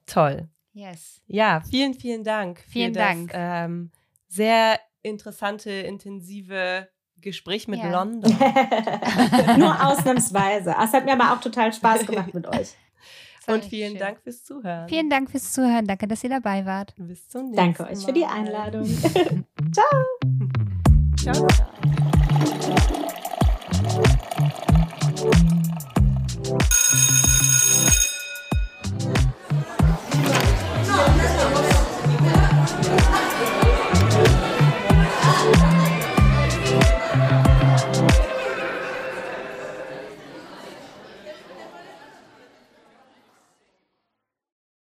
toll. yes. Ja, vielen, vielen Dank. Vielen für das, Dank. Ähm, sehr interessante, intensive Gespräch mit Ja. London. Nur ausnahmsweise. Es hat mir aber auch total Spaß gemacht mit euch. Und vielen schön. Dank fürs Zuhören. Vielen Dank fürs Zuhören. Danke, dass ihr dabei wart. Bis zum nächsten Danke euch für die Mal. Einladung. Ciao, Showtime.